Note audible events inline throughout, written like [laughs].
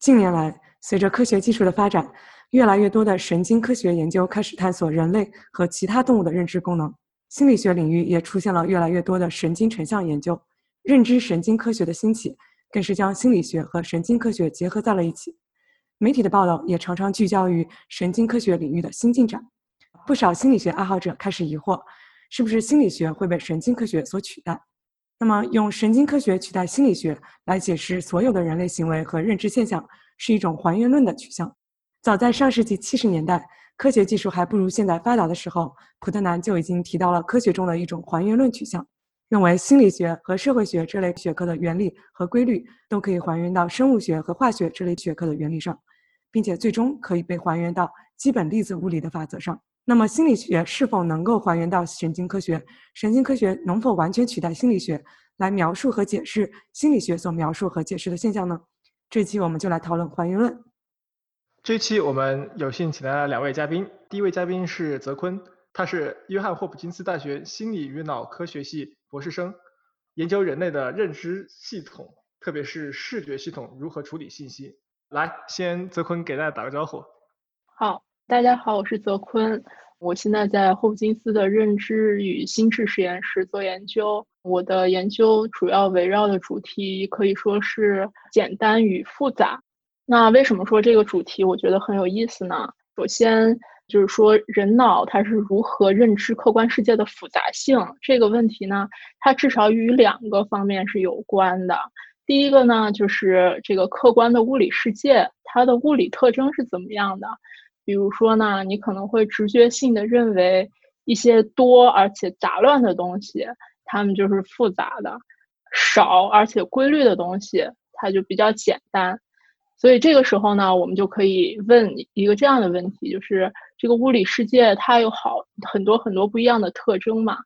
近年来，随着科学技术的发展，越来越多的神经科学研究开始探索人类和其他动物的认知功能。心理学领域也出现了越来越多的神经成像研究。认知神经科学的兴起，更是将心理学和神经科学结合在了一起。媒体的报道也常常聚焦于神经科学领域的新进展。不少心理学爱好者开始疑惑，是不是心理学会被神经科学所取代？那么，用神经科学取代心理学来解释所有的人类行为和认知现象，是一种还原论的取向。早在上世纪七十年代，科学技术还不如现在发达的时候，普特南就已经提到了科学中的一种还原论取向，认为心理学和社会学这类学科的原理和规律都可以还原到生物学和化学这类学科的原理上，并且最终可以被还原到基本粒子物理的法则上。那么，心理学是否能够还原到神经科学？神经科学能否完全取代心理学来描述和解释心理学所描述和解释的现象呢？这期我们就来讨论还原论。这期我们有幸请来了两位嘉宾，第一位嘉宾是泽坤，他是约翰霍普金斯大学心理与脑科学系博士生，研究人类的认知系统，特别是视觉系统如何处理信息。来，先泽坤给大家打个招呼。好。大家好，我是泽坤，我现在在霍普金斯的认知与心智实验室做研究。我的研究主要围绕的主题可以说是简单与复杂。那为什么说这个主题我觉得很有意思呢？首先就是说人脑它是如何认知客观世界的复杂性这个问题呢？它至少与两个方面是有关的。第一个呢，就是这个客观的物理世界，它的物理特征是怎么样的？比如说呢，你可能会直觉性的认为一些多而且杂乱的东西，它们就是复杂的；少而且规律的东西，它就比较简单。所以这个时候呢，我们就可以问一个这样的问题：就是这个物理世界它有好很多很多不一样的特征嘛？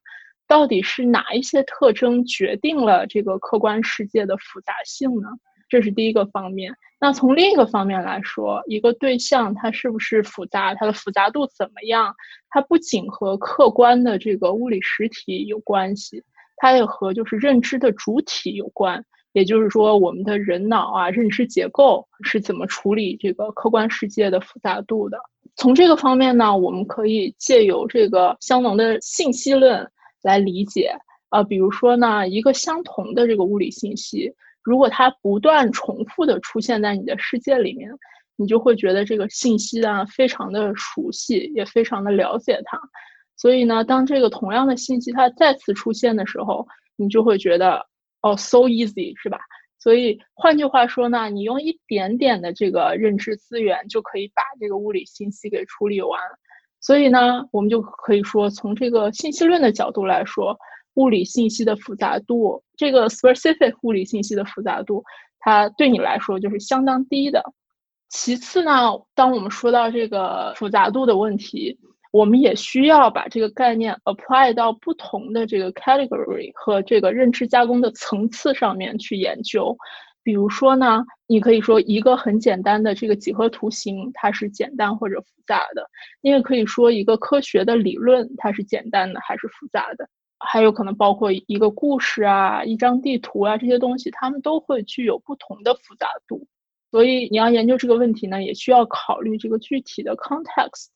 到底是哪一些特征决定了这个客观世界的复杂性呢？这是第一个方面。那从另一个方面来说，一个对象它是不是复杂，它的复杂度怎么样？它不仅和客观的这个物理实体有关系，它也和就是认知的主体有关。也就是说，我们的人脑啊，认知结构是怎么处理这个客观世界的复杂度的？从这个方面呢，我们可以借由这个香农的信息论来理解。呃，比如说呢，一个相同的这个物理信息。如果它不断重复的出现在你的世界里面，你就会觉得这个信息啊非常的熟悉，也非常的了解它。所以呢，当这个同样的信息它再次出现的时候，你就会觉得哦，so easy 是吧？所以换句话说呢，你用一点点的这个认知资源就可以把这个物理信息给处理完。所以呢，我们就可以说，从这个信息论的角度来说。物理信息的复杂度，这个 specific 物理信息的复杂度，它对你来说就是相当低的。其次呢，当我们说到这个复杂度的问题，我们也需要把这个概念 apply 到不同的这个 category 和这个认知加工的层次上面去研究。比如说呢，你可以说一个很简单的这个几何图形，它是简单或者复杂的；你也可以说一个科学的理论，它是简单的还是复杂的。还有可能包括一个故事啊、一张地图啊这些东西，它们都会具有不同的复杂度。所以你要研究这个问题呢，也需要考虑这个具体的 context。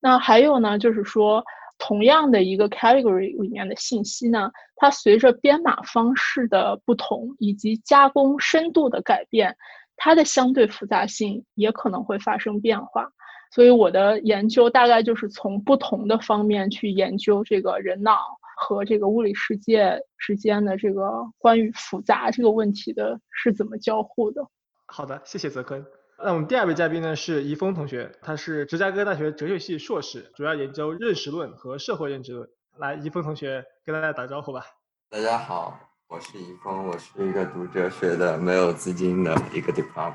那还有呢，就是说，同样的一个 category 里面的信息呢，它随着编码方式的不同以及加工深度的改变，它的相对复杂性也可能会发生变化。所以我的研究大概就是从不同的方面去研究这个人脑。和这个物理世界之间的这个关于复杂这个问题的是怎么交互的？好的，谢谢泽坤。那我们第二位嘉宾呢是怡峰同学，他是芝加哥大学哲学系硕士，主要研究认识论和社会认知论。来，怡峰同学跟大家打招呼吧。大家好，我是怡峰，我是一个读哲学的，没有资金的一个 department。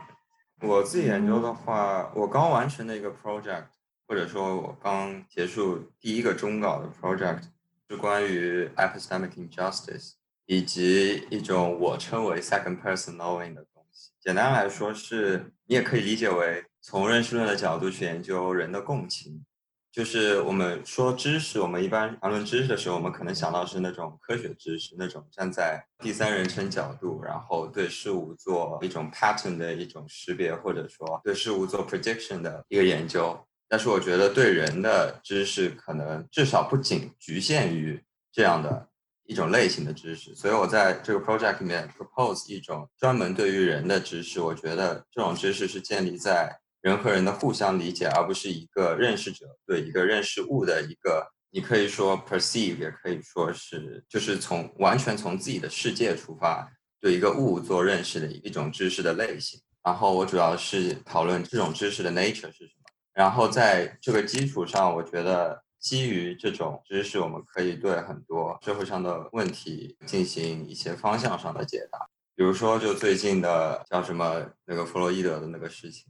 我自己研究的话，我刚完成的一个 project，或者说我刚结束第一个中稿的 project，是关于 epistemic injustice，以及一种我称为 second person knowing 的东西。简单来说，是你也可以理解为从认识论的角度去研究人的共情。就是我们说知识，我们一般谈论知识的时候，我们可能想到是那种科学知识，那种站在第三人称角度，然后对事物做一种 pattern 的一种识别，或者说对事物做 prediction 的一个研究。但是我觉得对人的知识，可能至少不仅局限于这样的一种类型的知识。所以我在这个 project 里面 propose 一种专门对于人的知识。我觉得这种知识是建立在。人和人的互相理解，而不是一个认识者对一个认识物的一个，你可以说 perceive，也可以说是，就是从完全从自己的世界出发，对一个物做认识的一种知识的类型。然后我主要是讨论这种知识的 nature 是什。然后在这个基础上，我觉得基于这种知识，我们可以对很多社会上的问题进行一些方向上的解答。比如说，就最近的叫什么那个弗洛伊德的那个事情。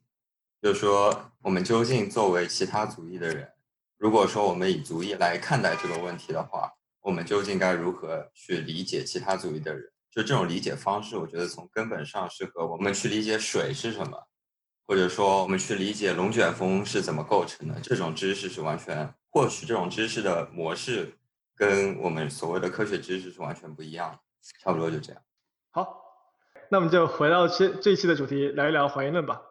就是说，我们究竟作为其他族裔的人，如果说我们以族裔来看待这个问题的话，我们究竟该如何去理解其他族裔的人？就这种理解方式，我觉得从根本上是和我们去理解水是什么，或者说我们去理解龙卷风是怎么构成的，这种知识是完全，或许这种知识的模式跟我们所谓的科学知识是完全不一样。差不多就这样。好，那我们就回到这这一期的主题，聊一聊怀疑论吧，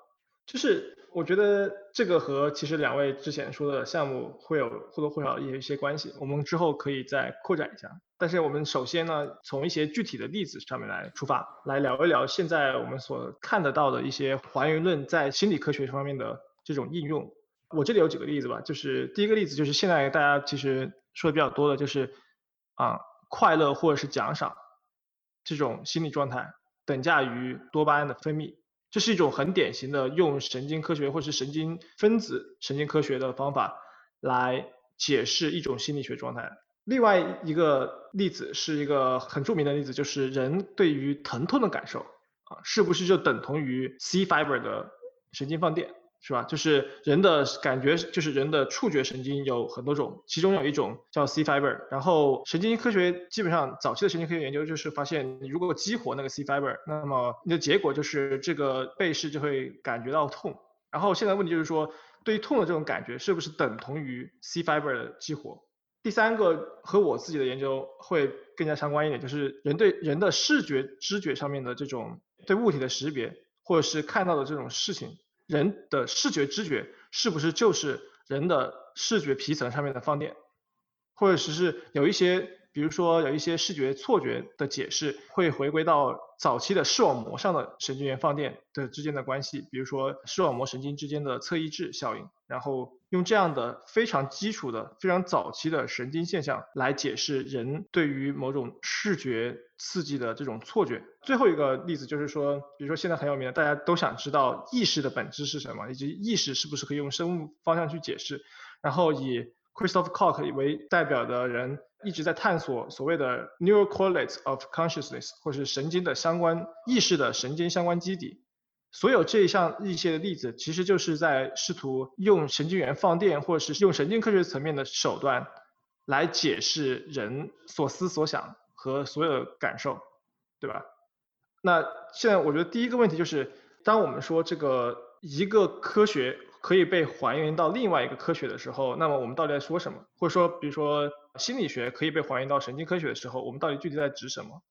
就是。我觉得这个和其实两位之前说的项目会有或多或少也有一些关系，我们之后可以再扩展一下。但是我们首先呢，从一些具体的例子上面来出发，来聊一聊现在我们所看得到的一些还原论在心理科学方面的这种应用。我这里有几个例子吧，就是第一个例子就是现在大家其实说的比较多的就是啊，快乐或者是奖赏这种心理状态等价于多巴胺的分泌。这是一种很典型的用神经科学或是神经分子神经科学的方法来解释一种心理学状态。另外一个例子是一个很著名的例子，就是人对于疼痛的感受啊，是不是就等同于 C fiber 的神经放电？是吧？就是人的感觉，就是人的触觉神经有很多种，其中有一种叫 C fiber。然后神经科学基本上早期的神经科学研究就是发现，你如果激活那个 C fiber，那么你的结果就是这个被试就会感觉到痛。然后现在问题就是说，对于痛的这种感觉是不是等同于 C fiber 的激活？第三个和我自己的研究会更加相关一点，就是人对人的视觉知觉上面的这种对物体的识别，或者是看到的这种事情。人的视觉知觉是不是就是人的视觉皮层上面的放电，或者是是有一些，比如说有一些视觉错觉的解释，会回归到早期的视网膜上的神经元放电的之间的关系，比如说视网膜神经之间的侧抑制效应，然后。用这样的非常基础的、非常早期的神经现象来解释人对于某种视觉刺激的这种错觉。最后一个例子就是说，比如说现在很有名的，大家都想知道意识的本质是什么，以及意识是不是可以用生物方向去解释。然后以 Christoph Koch 为代表的人一直在探索所谓的 neural correlates of consciousness，或是神经的相关意识的神经相关基底。所有这一项一些的例子，其实就是在试图用神经元放电，或者是用神经科学层面的手段，来解释人所思所想和所有的感受，对吧？那现在我觉得第一个问题就是，当我们说这个一个科学可以被还原到另外一个科学的时候，那么我们到底在说什么？或者说，比如说心理学可以被还原到神经科学的时候，我们到底具体在指什么？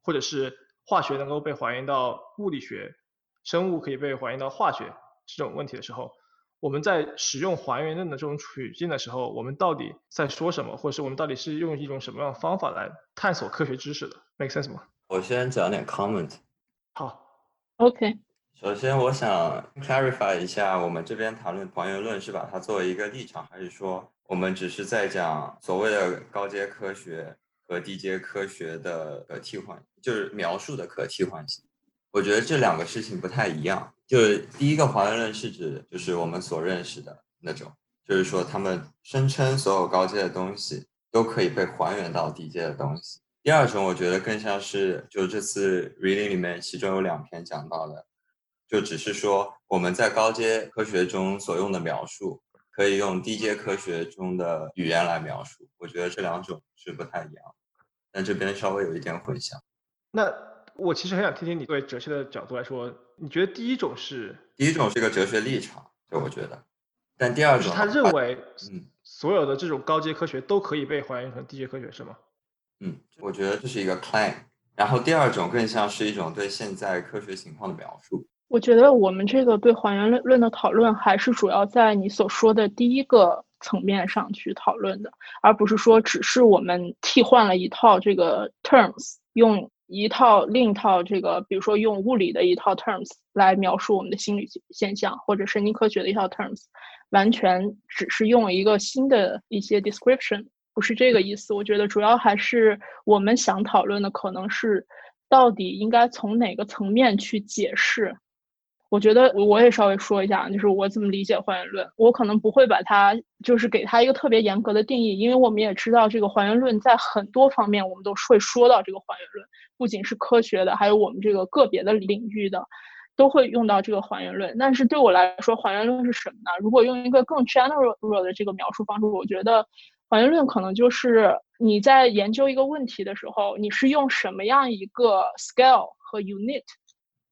或者是化学能够被还原到物理学？生物可以被还原到化学这种问题的时候，我们在使用还原论的这种处境的时候，我们到底在说什么，或者是我们到底是用一种什么样的方法来探索科学知识的？Make sense 吗？我先讲点 comment。好，OK。首先，我想 clarify 一下，我们这边谈论还原论是把它作为一个立场，还是说我们只是在讲所谓的高阶科学和低阶科学的可替换，就是描述的可替换性？我觉得这两个事情不太一样。就是第一个还原论是指，就是我们所认识的那种，就是说他们声称所有高阶的东西都可以被还原到低阶的东西。第二种我觉得更像是，就这次 reading 里面，其中有两篇讲到的，就只是说我们在高阶科学中所用的描述，可以用低阶科学中的语言来描述。我觉得这两种是不太一样，但这边稍微有一点混淆。那我其实很想听听你对哲学的角度来说，你觉得第一种是？第一种是一个哲学立场，就我觉得，但第二种是他认为，嗯，所有的这种高阶科学都可以被还原成低阶科学，是吗？嗯，我觉得这是一个 claim，然后第二种更像是一种对现在科学情况的描述。我觉得我们这个对还原论论的讨论，还是主要在你所说的第一个层面上去讨论的，而不是说只是我们替换了一套这个 terms，用一套另一套这个，比如说用物理的一套 terms 来描述我们的心理现象，或者神经科学的一套 terms，完全只是用一个新的一些 description。不是这个意思，我觉得主要还是我们想讨论的，可能是到底应该从哪个层面去解释。我觉得我也稍微说一下，就是我怎么理解还原论。我可能不会把它就是给它一个特别严格的定义，因为我们也知道这个还原论在很多方面我们都会说到这个还原论，不仅是科学的，还有我们这个个别的领域的都会用到这个还原论。但是对我来说，还原论是什么呢？如果用一个更 general 的这个描述方式，我觉得。还原论可能就是你在研究一个问题的时候，你是用什么样一个 scale 和 unit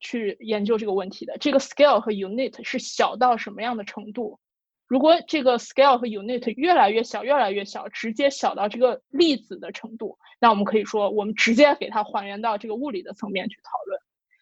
去研究这个问题的？这个 scale 和 unit 是小到什么样的程度？如果这个 scale 和 unit 越来越小，越来越小，直接小到这个粒子的程度，那我们可以说，我们直接给它还原到这个物理的层面去讨论。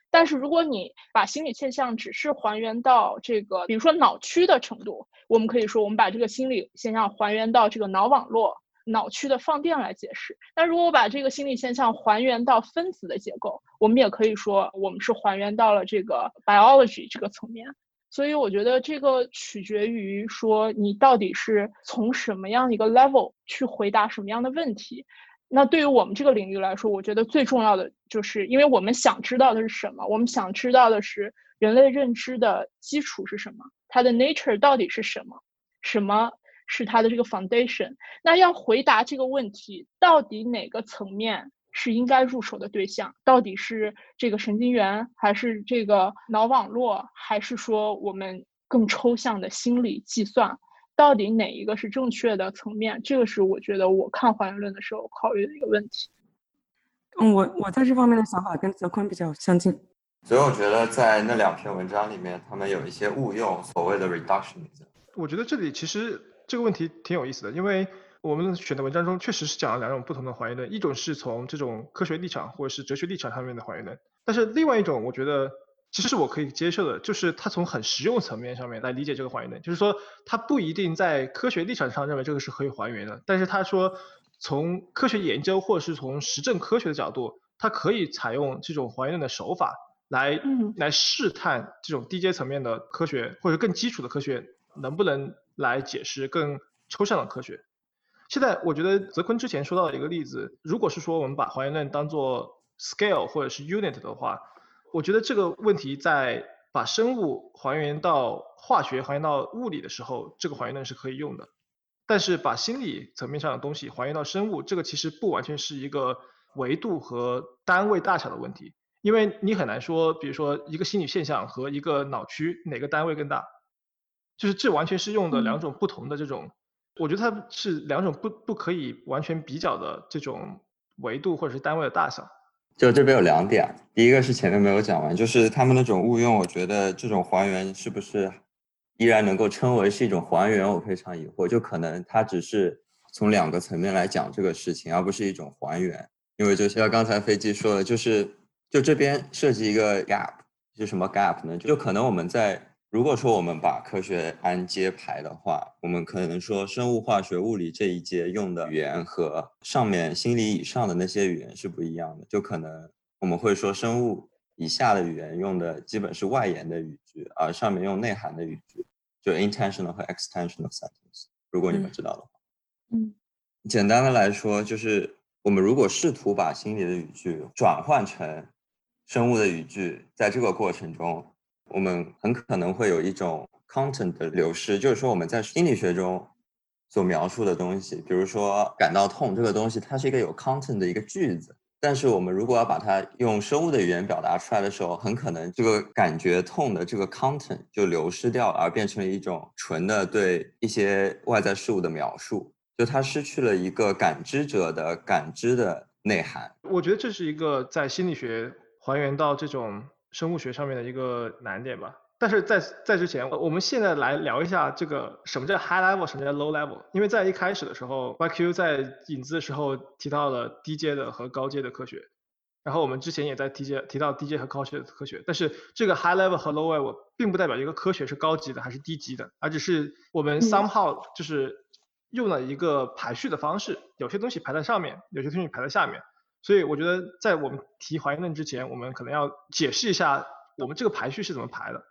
但是如果你把心理现象只是还原到这个，比如说脑区的程度，我们可以说我们把这个心理现象还原到这个脑网络、脑区的放电来解释。那如果我把这个心理现象还原到分子的结构，我们也可以说我们是还原到了这个 biology 这个层面。所以我觉得这个取决于说你到底是从什么样一个 level 去回答什么样的问题。那对于我们这个领域来说，我觉得最重要的就是，因为我们想知道的是什么？我们想知道的是人类认知的基础是什么？它的 nature 到底是什么？什么是它的这个 foundation？那要回答这个问题，到底哪个层面是应该入手的对象？到底是这个神经元，还是这个脑网络，还是说我们更抽象的心理计算？到底哪一个是正确的层面？这个是我觉得我看还原论的时候考虑的一个问题。嗯，我我在这方面的想法跟泽坤比较相近。所以我觉得在那两篇文章里面，他们有一些误用所谓的 reductionism。我觉得这里其实这个问题挺有意思的，因为我们选的文章中确实是讲了两种不同的还原论，一种是从这种科学立场或者是哲学立场上面的还原论，但是另外一种我觉得。其实是我可以接受的，就是他从很实用层面上面来理解这个还原论，就是说他不一定在科学立场上认为这个是可以还原的，但是他说从科学研究或者是从实证科学的角度，它可以采用这种还原论的手法来来试探这种低阶层面的科学或者更基础的科学能不能来解释更抽象的科学。现在我觉得泽坤之前说到的一个例子，如果是说我们把还原论当做 scale 或者是 unit 的话。我觉得这个问题在把生物还原到化学、还原到物理的时候，这个还原论是可以用的。但是把心理层面上的东西还原到生物，这个其实不完全是一个维度和单位大小的问题，因为你很难说，比如说一个心理现象和一个脑区哪个单位更大，就是这完全是用的两种不同的这种，我觉得它是两种不不可以完全比较的这种维度或者是单位的大小。就这边有两点，第一个是前面没有讲完，就是他们那种误用，我觉得这种还原是不是依然能够称为是一种还原，我非常疑惑。就可能它只是从两个层面来讲这个事情，而不是一种还原。因为就像刚才飞机说的，就是就这边设计一个 gap，是什么 gap 呢？就可能我们在。如果说我们把科学按阶排的话，我们可能说生物、化学、物理这一阶用的语言和上面心理以上的那些语言是不一样的。就可能我们会说生物以下的语言用的基本是外延的语句，而上面用内涵的语句，就 intentional 和 extensional sentence。如果你们知道的话，嗯，简单的来说，就是我们如果试图把心理的语句转换成生物的语句，在这个过程中。我们很可能会有一种 content 的流失，就是说我们在心理学中所描述的东西，比如说感到痛这个东西，它是一个有 content 的一个句子。但是我们如果要把它用生物的语言表达出来的时候，很可能这个感觉痛的这个 content 就流失掉了，而变成了一种纯的对一些外在事物的描述，就它失去了一个感知者的感知的内涵。我觉得这是一个在心理学还原到这种生物学上面的一个难点吧。但是在在之前，我们现在来聊一下这个什么叫 high level，什么叫 low level。因为在一开始的时候，YQ 在引资的时候提到了低阶的和高阶的科学，然后我们之前也在低阶提到低阶和高阶的科学。但是这个 high level 和 low level 并不代表一个科学是高级的还是低级的，而只是我们 somehow 就是用了一个排序的方式，有些东西排在上面，有些东西排在下面。所以我觉得在我们提还原论之前，我们可能要解释一下我们这个排序是怎么排的。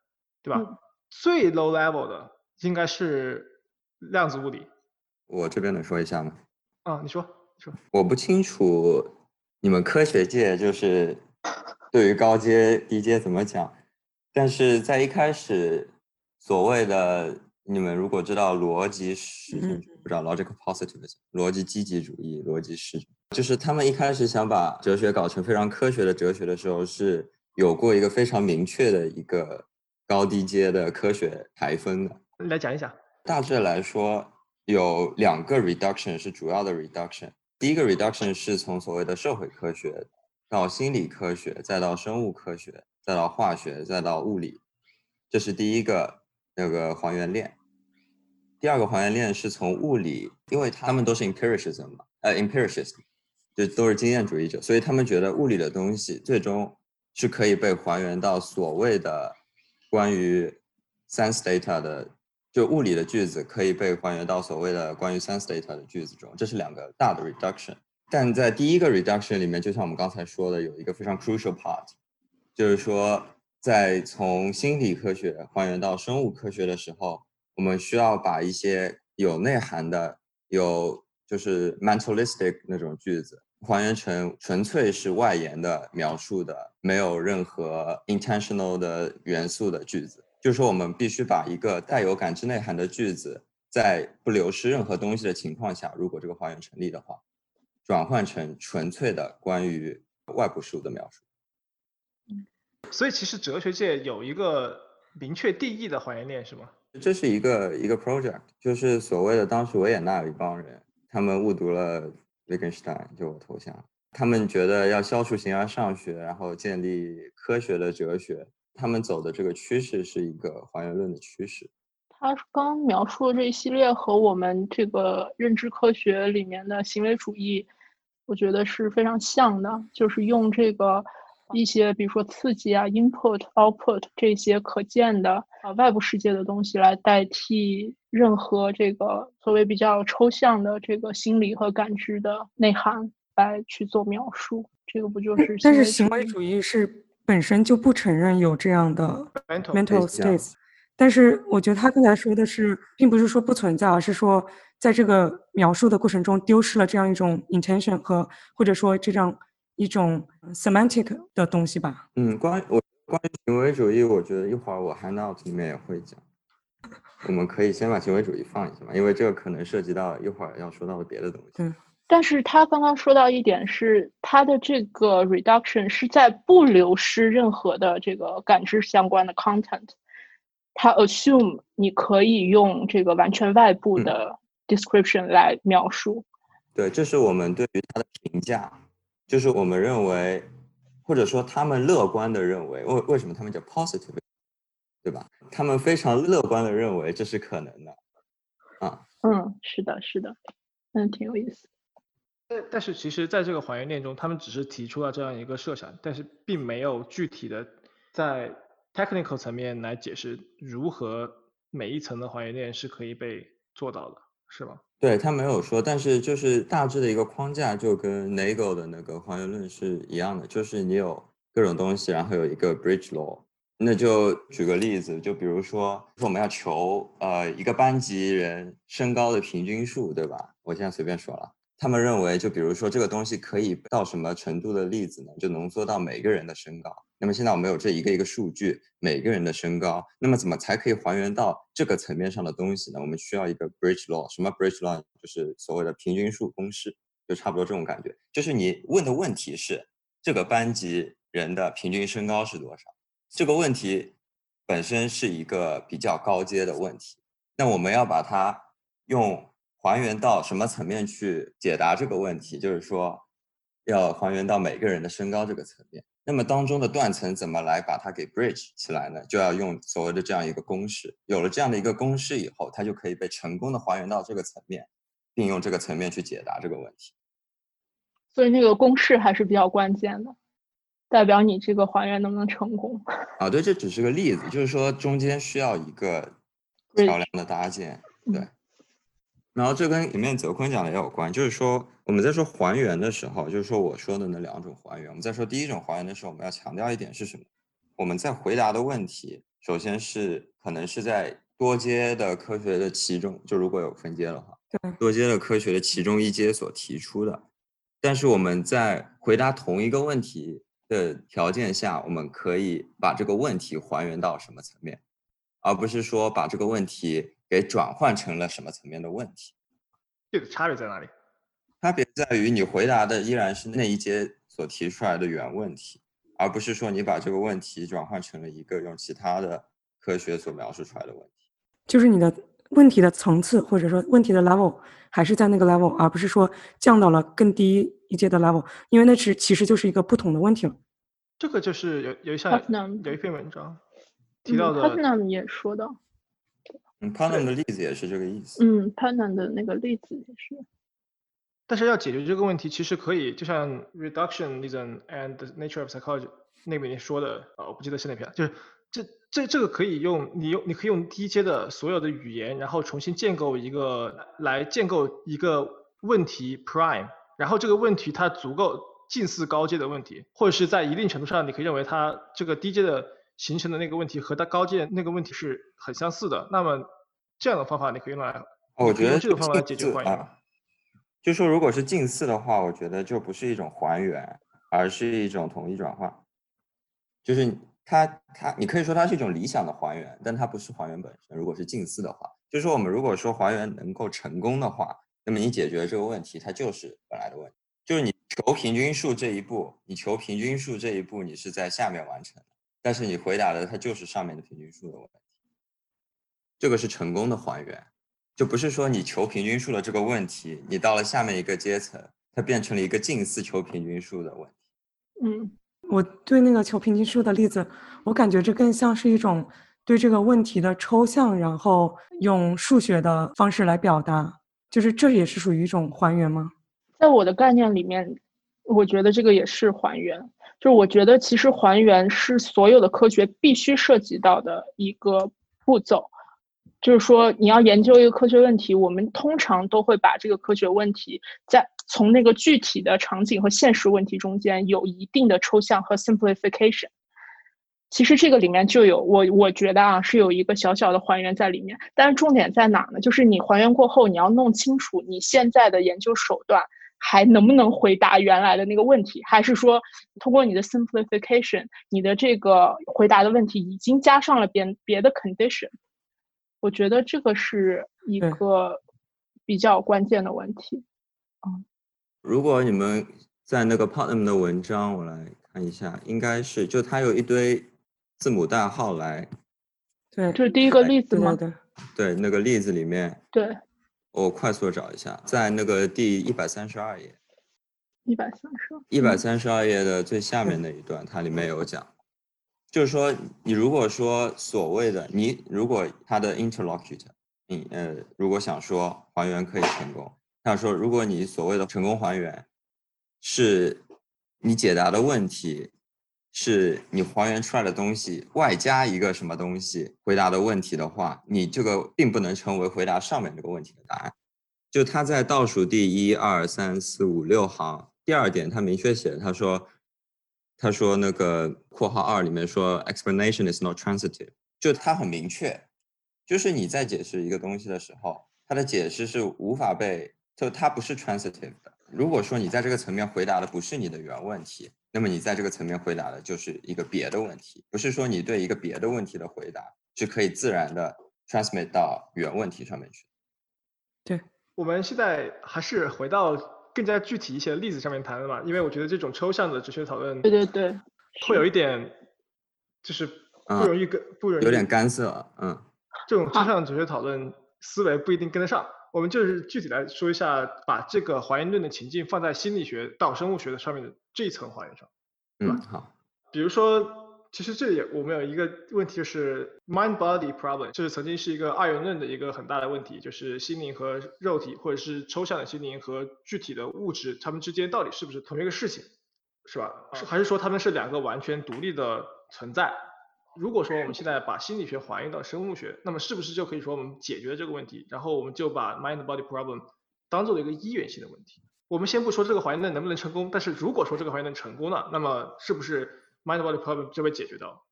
对吧？最 low level 的应该是量子物理。我这边能说一下吗？啊，你说，你说。我不清楚你们科学界就是对于高阶、低阶怎么讲，但是在一开始所谓的你们如果知道逻辑实证，不知道 logical positivism，逻辑积极主义、逻辑实证，就是他们一开始想把哲学搞成非常科学的哲学的时候，是有过一个非常明确的一个。高低阶的科学排分的，来讲一讲。大致来说，有两个 reduction 是主要的 reduction。第一个 reduction 是从所谓的社会科学到心理科学，再到生物科学，再到化学，再到物理，这是第一个那个还原链。第二个还原链是从物理，因为他们都是 empiricism 嘛，呃，empiricist，就都是经验主义者，所以他们觉得物理的东西最终是可以被还原到所谓的。关于 sense data 的，就物理的句子可以被还原到所谓的关于 sense data 的句子中，这是两个大的 reduction。但在第一个 reduction 里面，就像我们刚才说的，有一个非常 crucial part，就是说在从心理科学还原到生物科学的时候，我们需要把一些有内涵的、有就是 mentalistic 那种句子。还原成纯粹是外延的描述的，没有任何 intentional 的元素的句子。就是说，我们必须把一个带有感知内涵的句子，在不流失任何东西的情况下，如果这个还原成立的话，转换成纯粹的关于外部事物的描述。所以，其实哲学界有一个明确定义的还原链，是吗？这是一个一个 project，就是所谓的当时维也纳有一帮人，他们误读了。Wittgenstein 就我头像，他们觉得要消除形而上学，然后建立科学的哲学。他们走的这个趋势是一个还原论的趋势。他刚描述的这一系列和我们这个认知科学里面的行为主义，我觉得是非常像的，就是用这个一些比如说刺激啊、input、output 这些可见的啊外部世界的东西来代替。任何这个所谓比较抽象的这个心理和感知的内涵来去做描述，这个不就是？但是行为主义是本身就不承认有这样的 mental states。但是我觉得他刚才说的是，并不是说不存在，而是说在这个描述的过程中丢失了这样一种 intention 和或者说这样一种 semantic 的东西吧。嗯，关我关于行为主义，我觉得一会儿我 handout 里面也会讲。我们可以先把行为主义放一下嘛，因为这个可能涉及到一会儿要说到的别的东西。嗯，但是他刚刚说到一点是，他的这个 reduction 是在不流失任何的这个感知相关的 content，他 assume 你可以用这个完全外部的 description 来描述。对，这是我们对于他的评价，就是我们认为，或者说他们乐观的认为，为为什么他们叫 positive？对吧？他们非常乐观的认为这是可能的，啊，嗯，是的，是的，嗯，挺有意思。但但是其实，在这个还原链中，他们只是提出了这样一个设想，但是并没有具体的在 technical 层面来解释如何每一层的还原链是可以被做到的，是吗？对他没有说，但是就是大致的一个框架就跟 Nagel 的那个还原论是一样的，就是你有各种东西，然后有一个 bridge law。那就举个例子，就比如说，说我们要求呃一个班级人身高的平均数，对吧？我现在随便说了，他们认为，就比如说这个东西可以到什么程度的粒子呢？就浓缩到每个人的身高。那么现在我们有这一个一个数据，每个人的身高，那么怎么才可以还原到这个层面上的东西呢？我们需要一个 bridge law，什么 bridge law？就是所谓的平均数公式，就差不多这种感觉。就是你问的问题是这个班级人的平均身高是多少？这个问题本身是一个比较高阶的问题。那我们要把它用。还原到什么层面去解答这个问题？就是说，要还原到每个人的身高这个层面。那么当中的断层怎么来把它给 bridge 起来呢？就要用所谓的这样一个公式。有了这样的一个公式以后，它就可以被成功的还原到这个层面，并用这个层面去解答这个问题。所以那个公式还是比较关键的，代表你这个还原能不能成功。[laughs] 啊，对，这只是个例子，就是说中间需要一个桥梁的搭建，对。然后这跟前面泽坤讲的也有关，就是说我们在说还原的时候，就是说我说的那两种还原。我们在说第一种还原的时候，我们要强调一点是什么？我们在回答的问题，首先是可能是在多阶的科学的其中，就如果有分阶的话，对，多阶的科学的其中一阶所提出的。但是我们在回答同一个问题的条件下，我们可以把这个问题还原到什么层面，而不是说把这个问题。给转换成了什么层面的问题？这个差别在哪里？差别在于你回答的依然是那一阶所提出来的原问题，而不是说你把这个问题转换成了一个用其他的科学所描述出来的问题。就是你的问题的层次或者说问题的 level 还是在那个 level，而不是说降到了更低一阶的 level，因为那是其实就是一个不同的问题了。这个就是有有一项有一篇文章提到的也说到。嗯 p a n a m 的例子也是这个意思。嗯 p a n a m 的那个例子也是。但是要解决这个问题，其实可以，就像 Reductionism and Nature of Psychology 那边说的，啊，我不记得是哪篇，就是这这这个可以用你用你可以用低阶的所有的语言，然后重新建构一个来建构一个问题 Prime，然后这个问题它足够近似高阶的问题，或者是在一定程度上，你可以认为它这个低阶的。形成的那个问题和它高阶那个问题是很相似的，那么这样的方法你可以用来，我觉得这个方法来解决还原。就说如果是近似的话，我觉得就不是一种还原，而是一种统一转换。就是它它，你可以说它是一种理想的还原，但它不是还原本身。如果是近似的话，就是说我们如果说还原能够成功的话，那么你解决这个问题，它就是本来的问题。就是你求平均数这一步，你求平均数这一步，你是在下面完成的。但是你回答的它就是上面的平均数的问题，这个是成功的还原，就不是说你求平均数的这个问题，你到了下面一个阶层，它变成了一个近似求平均数的问题。嗯，我对那个求平均数的例子，我感觉这更像是一种对这个问题的抽象，然后用数学的方式来表达，就是这也是属于一种还原吗？在我的概念里面，我觉得这个也是还原。就是我觉得，其实还原是所有的科学必须涉及到的一个步骤。就是说，你要研究一个科学问题，我们通常都会把这个科学问题在从那个具体的场景和现实问题中间有一定的抽象和 simplification。其实这个里面就有我我觉得啊，是有一个小小的还原在里面。但是重点在哪呢？就是你还原过后，你要弄清楚你现在的研究手段。还能不能回答原来的那个问题？还是说，通过你的 simplification，你的这个回答的问题已经加上了别别的 condition？我觉得这个是一个比较关键的问题。嗯，如果你们在那个 Putnam 的文章，我来看一下，应该是就它有一堆字母代号来，对，这是第一个例子吗？对，对，那个例子里面，对。我快速找一下，在那个第一百三十二页，一百三十二，一百三十二页的最下面那一段，它里面有讲，就是说，你如果说所谓的你，如果他的 interlocutor，你呃，如果想说还原可以成功，他说，如果你所谓的成功还原，是你解答的问题。是你还原出来的东西，外加一个什么东西回答的问题的话，你这个并不能成为回答上面这个问题的答案。就他在倒数第一二三四五六行第二点，他明确写，他说，他说那个括号二里面说 explanation is not transitive，就他很明确，就是你在解释一个东西的时候，它的解释是无法被就它不是 transitive 的。如果说你在这个层面回答的不是你的原问题，那么你在这个层面回答的就是一个别的问题，不是说你对一个别的问题的回答是可以自然的 transmit 到原问题上面去。对，我们现在还是回到更加具体一些的例子上面谈的嘛，因为我觉得这种抽象的哲学讨论，对对对，会有一点就是不容易跟不容易有点干涉，嗯，这种抽象哲学讨论思维不一定跟得上。我们就是具体来说一下，把这个还原论的情境放在心理学到生物学的上面的这一层还原上，嗯，好。比如说，其实这里我们有一个问题就是 mind body problem，就是曾经是一个二元论的一个很大的问题，就是心灵和肉体，或者是抽象的心灵和具体的物质，它们之间到底是不是同一个事情，是吧？是还是说它们是两个完全独立的存在？如果说我们现在把心理学还原到生物学，那么是不是就可以说我们解决了这个问题？然后我们就把 mind body problem 当做了一个一元性的问题。我们先不说这个还原论能不能成功，但是如果说这个还原论成功了，那么是不是 mind body problem 就被解决掉？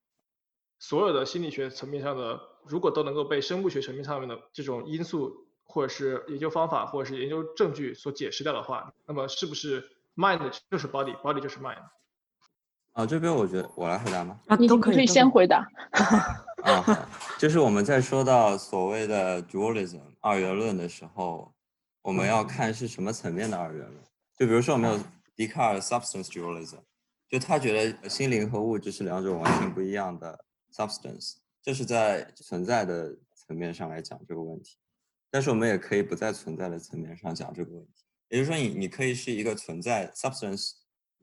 所有的心理学层面上的，如果都能够被生物学层面上面的这种因素，或者是研究方法，或者是研究证据所解释掉的话，那么是不是 mind 就是 body，body 就是 mind？啊，这边我觉得我来回答吗？啊，都可以先回答。[laughs] 啊，就是我们在说到所谓的 dualism 二元论的时候，我们要看是什么层面的二元论。就比如说，我们有笛卡尔 substance dualism，就他觉得心灵和物质是两种完全不一样的 substance，这是在存在的层面上来讲这个问题。但是我们也可以不在存在的层面上讲这个问题，也就是说，你你可以是一个存在 substance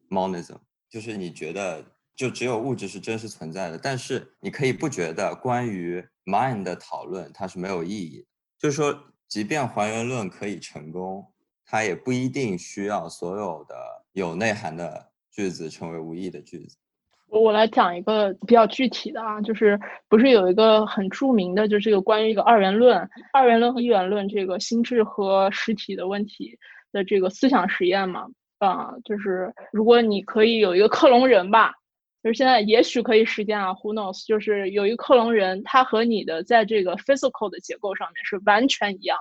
monism。就是你觉得就只有物质是真实存在的，但是你可以不觉得关于 mind 的讨论它是没有意义。就是说，即便还原论可以成功，它也不一定需要所有的有内涵的句子成为无意的句子。我我来讲一个比较具体的啊，就是不是有一个很著名的，就是这个关于一个二元论、二元论和一元论这个心智和实体的问题的这个思想实验嘛？啊，就是如果你可以有一个克隆人吧，就是现在也许可以实现啊，Who knows？就是有一个克隆人，他和你的在这个 physical 的结构上面是完全一样，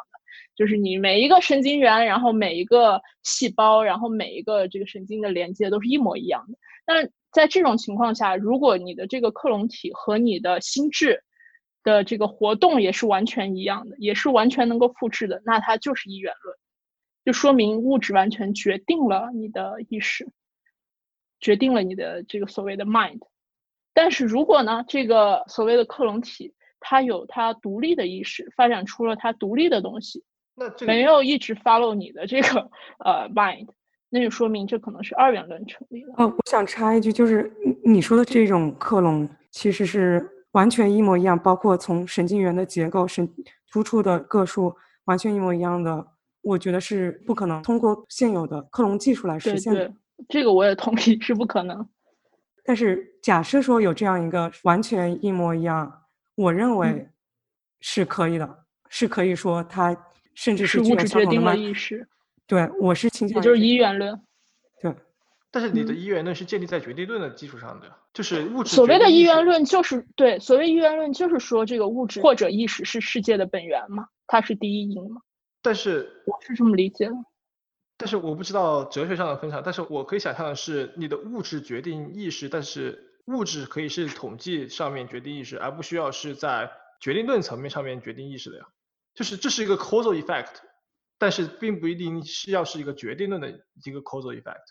就是你每一个神经元，然后每一个细胞，然后每一个这个神经的连接都是一模一样的。那在这种情况下，如果你的这个克隆体和你的心智的这个活动也是完全一样的，也是完全能够复制的，那它就是一元论。就说明物质完全决定了你的意识，决定了你的这个所谓的 mind。但是如果呢，这个所谓的克隆体它有他独立的意识，发展出了他独立的东西，那没有一直 follow 你的这个呃 mind，那就说明这可能是二元论成立了。哦，我想插一句，就是你说的这种克隆其实是完全一模一样，包括从神经元的结构、神突出的个数完全一模一样的。我觉得是不可能通过现有的克隆技术来实现的。这个我也同意是不可能。但是假设说有这样一个完全一模一样，我认为是可以的，是可以说它甚至是物质决定了意识。对，我是倾向也就是一元论。对。但是你的一元论是建立在决定论的基础上的，就是物质。所谓的一元论就是对，所谓一元论就是说这个物质或者意识是世界的本源嘛，它是第一因嘛。但是我是这么理解的，但是我不知道哲学上的分享，但是我可以想象的是，你的物质决定意识，但是物质可以是统计上面决定意识，而不需要是在决定论层面上面决定意识的呀。就是这是一个 causal effect，但是并不一定是要是一个决定论的一个 causal effect。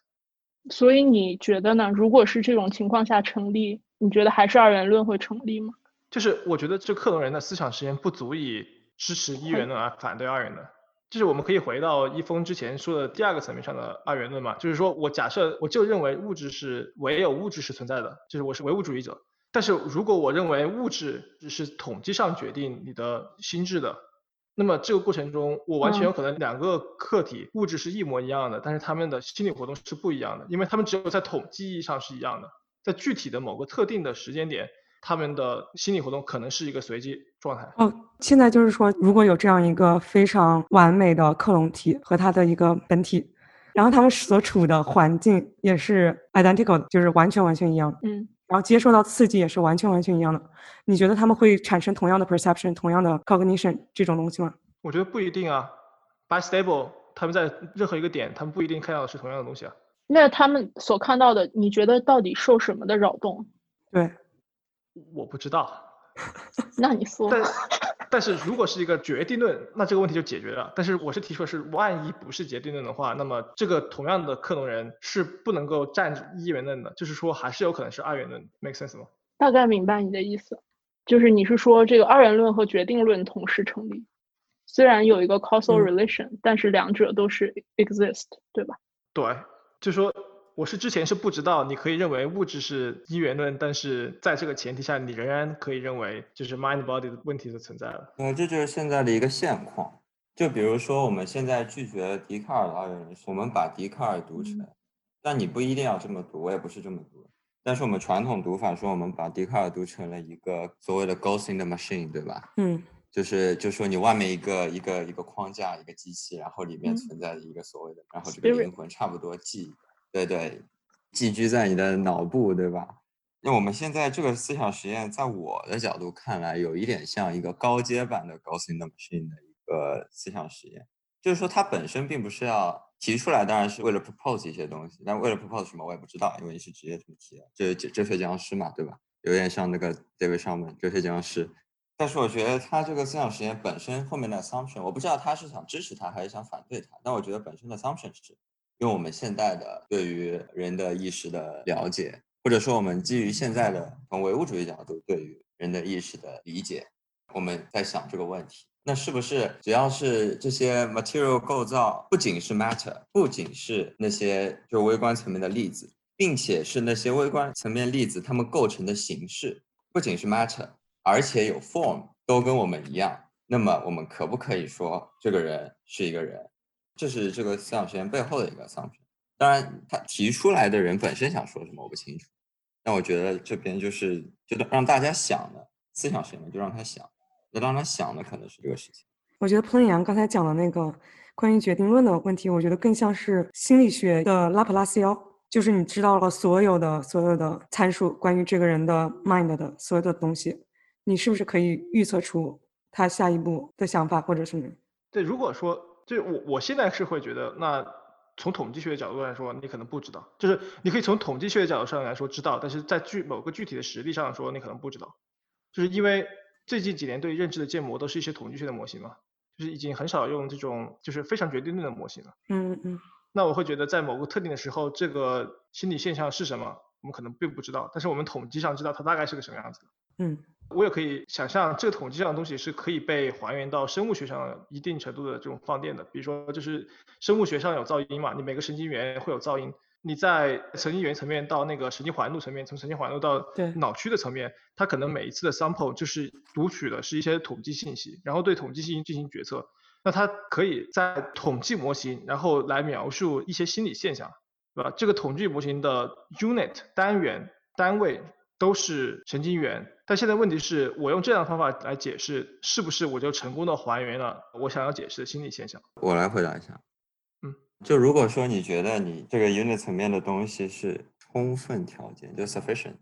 所以你觉得呢？如果是这种情况下成立，你觉得还是二元论会成立吗？就是我觉得这克隆人的思想实验不足以支持一元论而反对二元论。就是我们可以回到一峰之前说的第二个层面上的二元论嘛，就是说我假设我就认为物质是唯有物质是存在的，就是我是唯物主义者。但是如果我认为物质只是统计上决定你的心智的，那么这个过程中我完全有可能两个客体物质是一模一样的，但是他们的心理活动是不一样的，因为他们只有在统计意义上是一样的，在具体的某个特定的时间点。他们的心理活动可能是一个随机状态。哦，现在就是说，如果有这样一个非常完美的克隆体和它的一个本体，然后他们所处的环境也是 identical 的，就是完全完全一样的。嗯。然后接受到刺激也是完全完全一样的。你觉得他们会产生同样的 perception、同样的 cognition 这种东西吗？我觉得不一定啊。Bistable 他们在任何一个点，他们不一定看到的是同样的东西啊。那他们所看到的，你觉得到底受什么的扰动？对，我不知道。[laughs] 那你说。但但是如果是一个决定论，那这个问题就解决了。但是我是提出的是，万一不是决定论的话，那么这个同样的克隆人是不能够占一元论的，就是说还是有可能是二元论，make sense 吗？大概明白你的意思，就是你是说这个二元论和决定论同时成立，虽然有一个 causal relation，但是两者都是 exist，对吧？对，就说。我是之前是不知道，你可以认为物质是一元论，但是在这个前提下，你仍然可以认为就是 mind body 的问题的存在了。呃，这就是现在的一个现况。就比如说，我们现在拒绝笛卡尔的二元论，我们把笛卡尔读成，但你不一定要这么读，我也不是这么读。但是我们传统读法说，我们把笛卡尔读成了一个所谓的 ghost in the machine，对吧？嗯，就是就说你外面一个一个一个框架，一个机器，然后里面存在的一个所谓的，然后这个灵魂差不多记。对对，寄居在你的脑部，对吧？那我们现在这个思想实验，在我的角度看来，有一点像一个高阶版的 Gaussian machine 的一个思想实验。就是说，它本身并不是要提出来，当然是为了 propose 一些东西，但为了 propose 什么我也不知道，因为你是职业这么提的，就是哲学僵尸嘛，对吧？有点像那个 David Shom，哲学僵尸。但是我觉得他这个思想实验本身后面的 assumption，我不知道他是想支持他还是想反对他，但我觉得本身的 assumption 是。用我们现代的对于人的意识的了解，或者说我们基于现在的从唯物主义角度对于人的意识的理解，我们在想这个问题：那是不是只要是这些 material 构造，不仅是 matter，不仅是那些就微观层面的粒子，并且是那些微观层面粒子它们构成的形式，不仅是 matter，而且有 form，都跟我们一样，那么我们可不可以说这个人是一个人？这是这个思想实验背后的一个 assumption。当然，他提出来的人本身想说什么我不清楚。但我觉得这边就是觉得让大家想的思想实验，就让他想。那让他想的可能是这个事情。我觉得彭阳刚才讲的那个关于决定论的问题，我觉得更像是心理学的拉普拉斯妖，就是你知道了所有的所有的参数，关于这个人的 mind 的所有的东西，你是不是可以预测出他下一步的想法或者什么？对，如果说。就我我现在是会觉得，那从统计学的角度来说，你可能不知道，就是你可以从统计学的角度上来说知道，但是在具某个具体的实例上说，你可能不知道，就是因为最近几年对认知的建模都是一些统计学的模型嘛，就是已经很少用这种就是非常决定论的模型了。嗯嗯。那我会觉得在某个特定的时候，这个心理现象是什么，我们可能并不知道，但是我们统计上知道它大概是个什么样子。嗯。我也可以想象，这个统计上的东西是可以被还原到生物学上一定程度的这种放电的。比如说，就是生物学上有噪音嘛，你每个神经元会有噪音，你在神经元层面到那个神经环路层面，从神经环路到脑区的层面，它可能每一次的 sample 就是读取的是一些统计信息，然后对统计信息进行决策。那它可以在统计模型，然后来描述一些心理现象，对吧？这个统计模型的 unit 单元单位。都是神经元，但现在问题是我用这样的方法来解释，是不是我就成功的还原了我想要解释的心理现象？我来回答一下。嗯，就如果说你觉得你这个 unit 层面的东西是充分条件，就 sufficient，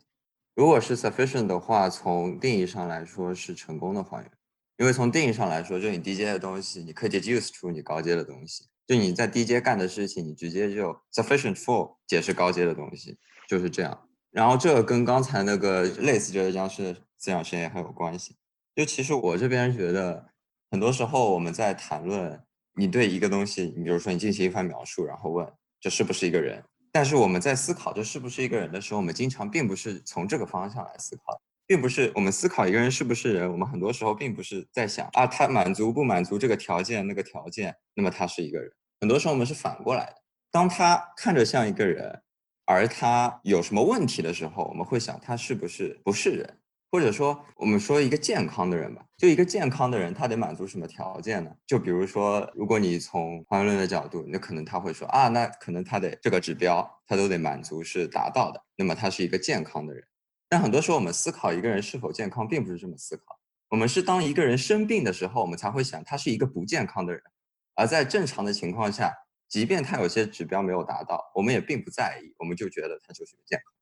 如果是 sufficient 的话，从定义上来说是成功的还原，因为从定义上来说，就你低阶的东西，你可以 deduce 出你高阶的东西，就你在低阶干的事情，你直接就 sufficient for 解释高阶的东西，就是这样。然后这跟刚才那个类似哲学僵尸思想实验很有关系。就其实我这边觉得，很多时候我们在谈论你对一个东西，你比如说你进行一番描述，然后问这是不是一个人。但是我们在思考这是不是一个人的时候，我们经常并不是从这个方向来思考，并不是我们思考一个人是不是人，我们很多时候并不是在想啊他满足不满足这个条件那个条件，那么他是一个人。很多时候我们是反过来的，当他看着像一个人。而他有什么问题的时候，我们会想他是不是不是人，或者说我们说一个健康的人吧，就一个健康的人，他得满足什么条件呢？就比如说，如果你从还原论的角度，那可能他会说啊，那可能他得这个指标他都得满足是达到的，那么他是一个健康的人。但很多时候我们思考一个人是否健康，并不是这么思考，我们是当一个人生病的时候，我们才会想他是一个不健康的人，而在正常的情况下。即便他有些指标没有达到，我们也并不在意，我们就觉得他就是个健康。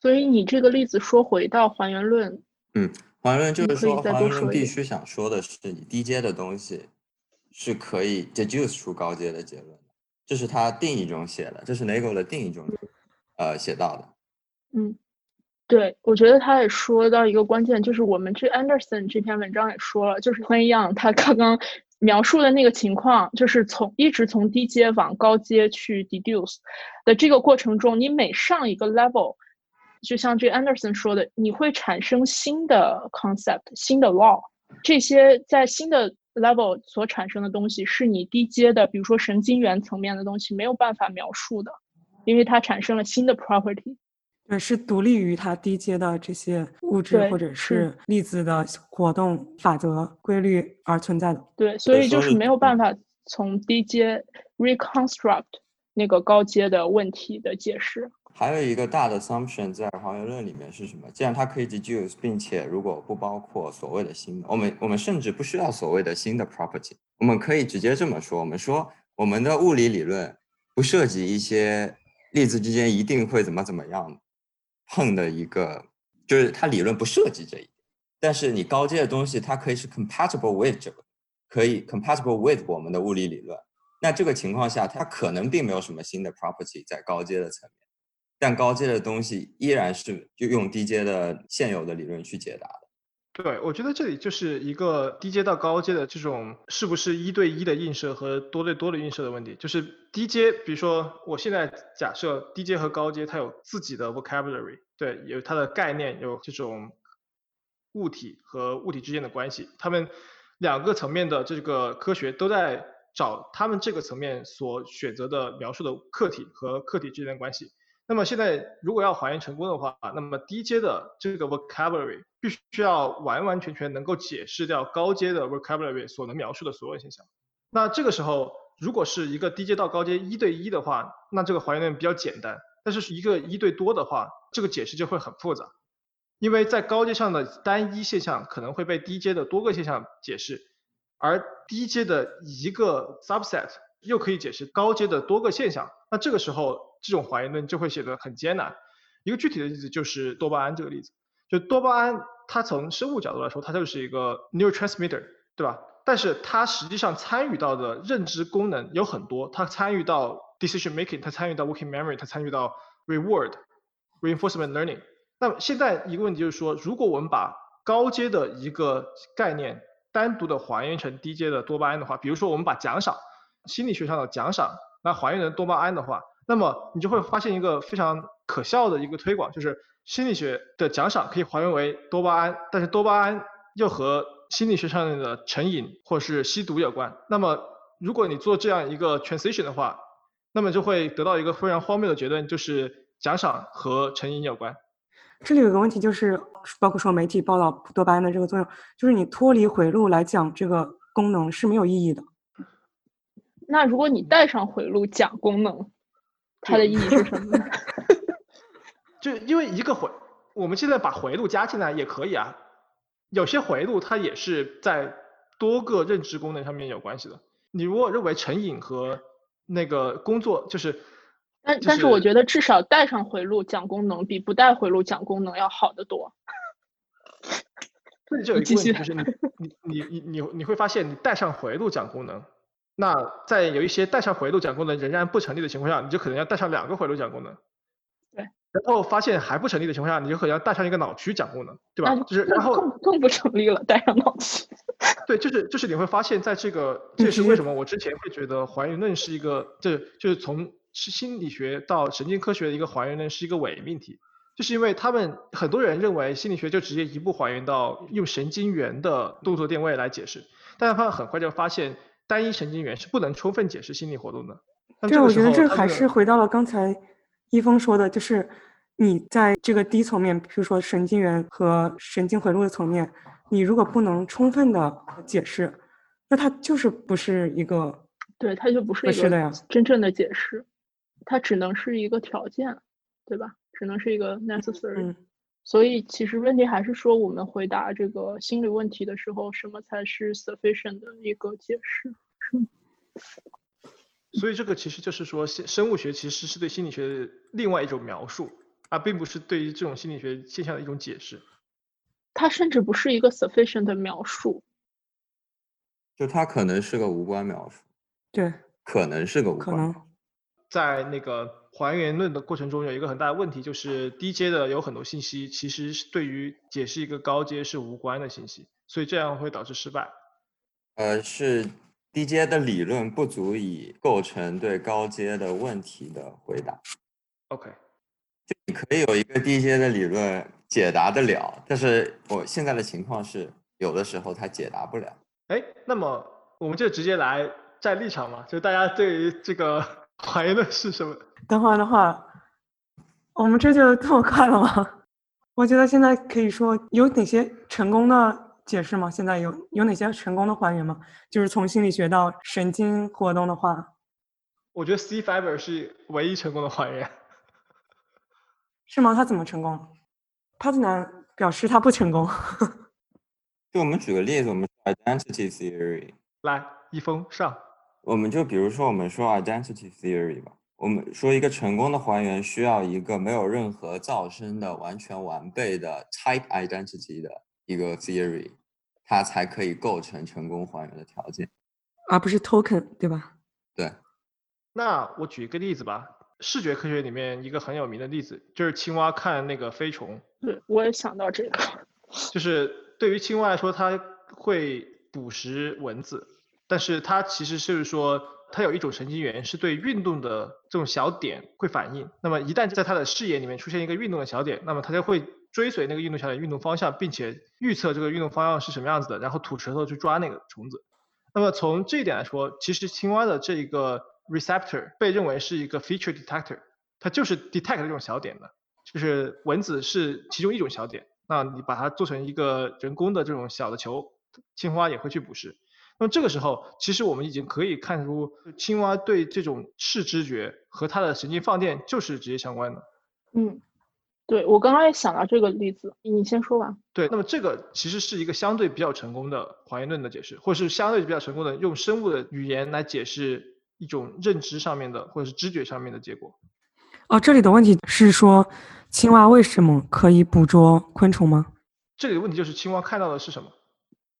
所以你这个例子说回到还原论，嗯，还原论就是说，还原论必须想说的是，你低阶的东西是可以 deduce 出高阶的结论的，这是他定义中写的，这是 Nagel 的定义中呃写到的。嗯，对，我觉得他也说到一个关键，就是我们这 Anderson 这篇文章也说了，就是同样他刚刚描述的那个情况，就是从一直从低阶往高阶去 deduce 的这个过程中，你每上一个 level，就像这 Anderson 说的，你会产生新的 concept、新的 law，这些在新的 level 所产生的东西，是你低阶的，比如说神经元层面的东西没有办法描述的，因为它产生了新的 property。对，是独立于它低阶的这些物质或者是粒子的活动法则规律而存在的。对，所以就是没有办法从低阶 reconstruct 那个高阶的问题的解释。还有一个大的 assumption 在还原论里面是什么？既然它可以 deduce，并且如果不包括所谓的新的，我们我们甚至不需要所谓的新的 property，我们可以直接这么说：我们说我们的物理理论不涉及一些粒子之间一定会怎么怎么样碰的一个，就是它理论不涉及这一点。但是你高阶的东西，它可以是 compatible with 这个，可以 compatible with 我们的物理理论。那这个情况下，它可能并没有什么新的 property 在高阶的层面。但高阶的东西依然是就用低阶的现有的理论去解答的。对，我觉得这里就是一个低阶到高阶的这种是不是一对一的映射和多对多的映射的问题。就是低阶，比如说我现在假设低阶和高阶它有自己的 vocabulary，对，有它的概念，有这种物体和物体之间的关系，他们两个层面的这个科学都在找他们这个层面所选择的描述的客体和客体之间的关系。那么现在如果要还原成功的话，那么低阶的这个 vocabulary 必须要完完全全能够解释掉高阶的 vocabulary 所能描述的所有现象。那这个时候，如果是一个低阶到高阶一对一的话，那这个还原论比较简单。但是一个一对多的话，这个解释就会很复杂，因为在高阶上的单一现象可能会被低阶的多个现象解释，而低阶的一个 subset 又可以解释高阶的多个现象。那这个时候。这种还原论就会显得很艰难。一个具体的例子就是多巴胺这个例子，就多巴胺，它从生物角度来说，它就是一个 neurotransmitter，对吧？但是它实际上参与到的认知功能有很多，它参与到 decision making，它参与到 working memory，它参与到 reward reinforcement learning。那么现在一个问题就是说，如果我们把高阶的一个概念单独的还原成低阶的多巴胺的话，比如说我们把奖赏，心理学上的奖赏，那还原成多巴胺的话。那么你就会发现一个非常可笑的一个推广，就是心理学的奖赏可以还原为多巴胺，但是多巴胺又和心理学上的成瘾或是吸毒有关。那么如果你做这样一个 transition 的话，那么就会得到一个非常荒谬的结论，就是奖赏和成瘾有关。这里有个问题就是，包括说媒体报道多巴胺的这个作用，就是你脱离回路来讲这个功能是没有意义的。那如果你带上回路讲功能？它的意义是什么？[laughs] 就因为一个回，我们现在把回路加进来也可以啊。有些回路它也是在多个认知功能上面有关系的。你如果认为成瘾和那个工作就是，但但是我觉得至少带上回路讲功能比不带回路讲功能要好得多。[laughs] 这就有一个问题，就是你你你你你你会发现你带上回路讲功能。那在有一些带上回路讲功能仍然不成立的情况下，你就可能要带上两个回路讲功能。对。然后发现还不成立的情况下，你就可能要带上一个脑区讲功能，对吧？就是然后更更不成立了，带上脑区。对，就是就是你会发现在这个，[laughs] 这是为什么我之前会觉得还原论是一个，这就是从心理学到神经科学的一个还原论是一个伪命题，就是因为他们很多人认为心理学就直接一步还原到用神经元的动作电位来解释，但是他们很快就发现。单一神经元是不能充分解释心理活动的。对，我觉得这还是回到了刚才一峰说的，就是你在这个低层面，比如说神经元和神经回路的层面，你如果不能充分的解释，那它就是不是一个，对，它就不是一个真正的解释，它只能是一个条件，对吧？只能是一个 necessary。所以其实问题还是说，我们回答这个心理问题的时候，什么才是 sufficient 的一个解释？是？所以这个其实就是说，生生物学其实是对心理学的另外一种描述，而并不是对于这种心理学现象的一种解释。它甚至不是一个 sufficient 的描述。就它可能是个无关描述，对，可能是个无关。可能在那个还原论的过程中，有一个很大的问题，就是低阶的有很多信息其实是对于解释一个高阶是无关的信息，所以这样会导致失败。呃，是低阶的理论不足以构成对高阶的问题的回答。OK，你可以有一个低阶的理论解答得了，但是我现在的情况是，有的时候它解答不了。哎，那么我们就直接来站立场嘛，就大家对于这个还原论是什么？等会儿的话，我们这就这么快了吗？我觉得现在可以说有哪些成功的解释吗？现在有有哪些成功的还原吗？就是从心理学到神经活动的话，我觉得 C fiber 是唯一成功的还原。是吗？他怎么成功了？帕特南表示他不成功。[laughs] 就我们举个例子，我们 identity theory，来，一峰上。我们就比如说我们说 identity theory 吧，我们说一个成功的还原需要一个没有任何噪声的完全完备的 type identity 的一个 theory，它才可以构成成功还原的条件。而不是 token，对吧？对，那我举一个例子吧，视觉科学里面一个很有名的例子，就是青蛙看那个飞虫，对，我也想到这个。就是对于青蛙来说，它会捕食蚊子，但是它其实是说，它有一种神经元是对运动的这种小点会反应。那么一旦在它的视野里面出现一个运动的小点，那么它就会追随那个运动小点运动方向，并且预测这个运动方向是什么样子的，然后吐舌头去抓那个虫子。那么从这一点来说，其实青蛙的这一个 receptor 被认为是一个 feature detector，它就是 detect 这种小点的，就是蚊子是其中一种小点。那你把它做成一个人工的这种小的球，青蛙也会去捕食。那么这个时候，其实我们已经可以看出青蛙对这种视知觉和它的神经放电就是直接相关的。嗯，对我刚刚也想到这个例子，你先说吧。对，那么这个其实是一个相对比较成功的还原论的解释，或是相对比较成功的用生物的语言来解释一种认知上面的或者是知觉上面的结果。哦，这里的问题是说，青蛙为什么可以捕捉昆虫吗这里的问题就是青蛙看到的是什么？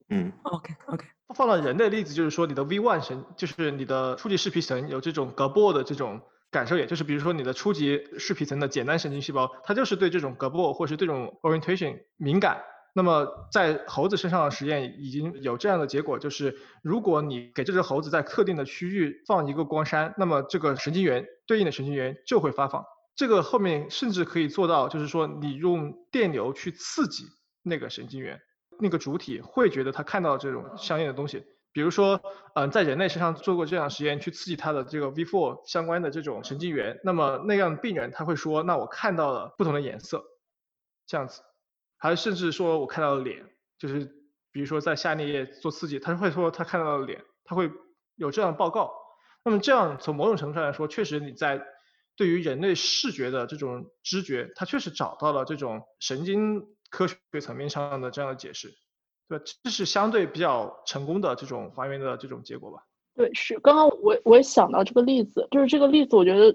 嗯，？OK OK，放到人的例子，就是说你的 V1 神，就是你的初级视皮层有这种 Gabor 的这种感受也，就是比如说你的初级视皮层的简单神经细胞，它就是对这种 Gabor 或是这种 orientation 敏感。那么在猴子身上的实验已经有这样的结果，就是如果你给这只猴子在特定的区域放一个光栅，那么这个神经元对应的神经元就会发放。这个后面甚至可以做到，就是说你用电流去刺激那个神经元，那个主体会觉得他看到这种相应的东西。比如说，嗯、在人类身上做过这样实验，去刺激他的这个 V4 相关的这种神经元，那么那样的病人他会说，那我看到了不同的颜色，这样子，还甚至说我看到了脸，就是比如说在下颞叶做刺激，他会说他看到了脸，他会有这样的报告。那么这样从某种程度上来说，确实你在对于人类视觉的这种知觉，他确实找到了这种神经科学层面上的这样的解释，对？这是相对比较成功的这种还原的这种结果吧。对，是刚刚我我也想到这个例子，就是这个例子，我觉得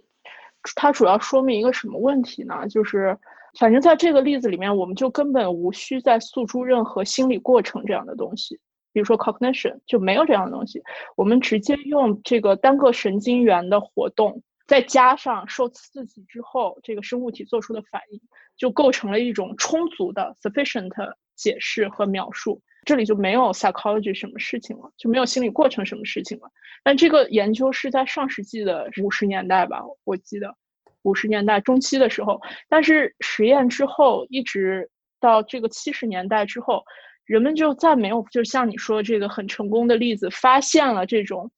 它主要说明一个什么问题呢？就是反正在这个例子里面，我们就根本无需再诉诸任何心理过程这样的东西，比如说 cognition 就没有这样的东西，我们直接用这个单个神经元的活动，再加上受刺激之后这个生物体做出的反应，就构成了一种充足的 sufficient 解释和描述。这里就没有 psychology 什么事情了，就没有心理过程什么事情了。但这个研究是在上世纪的五十年代吧，我记得五十年代中期的时候。但是实验之后，一直到这个七十年代之后，人们就再没有，就像你说的这个很成功的例子，发现了这种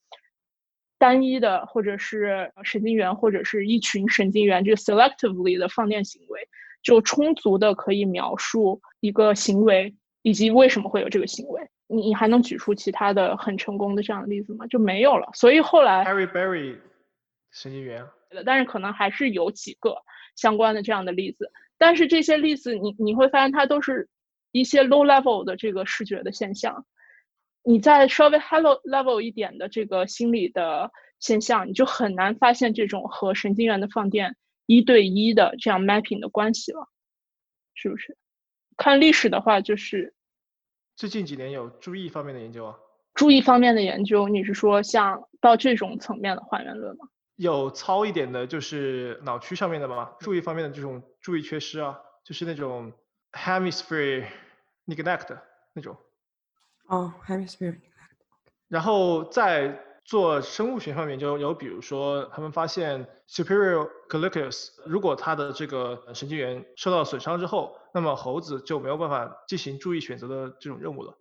单一的或者是神经元或者是一群神经元这个 selectively 的放电行为，就充足的可以描述一个行为。以及为什么会有这个行为？你你还能举出其他的很成功的这样的例子吗？就没有了。所以后来 Harry Berry 神经元，但是可能还是有几个相关的这样的例子。但是这些例子你你会发现它都是一些 low level 的这个视觉的现象。你在稍微 hello level 一点的这个心理的现象，你就很难发现这种和神经元的放电一对一的这样 mapping 的关系了，是不是？看历史的话，就是最近几年有注意方面的研究啊。注意方面的研究，你是说像到这种层面的还原论吗？有糙一点的，就是脑区上面的吗，注意方面的这种注意缺失啊，就是那种 hemisphere neglect 那种。哦，hemisphere。然后在做生物学上面就有，比如说他们发现 superior collicus，如果它的这个神经元受到损伤之后，那么猴子就没有办法进行注意选择的这种任务了。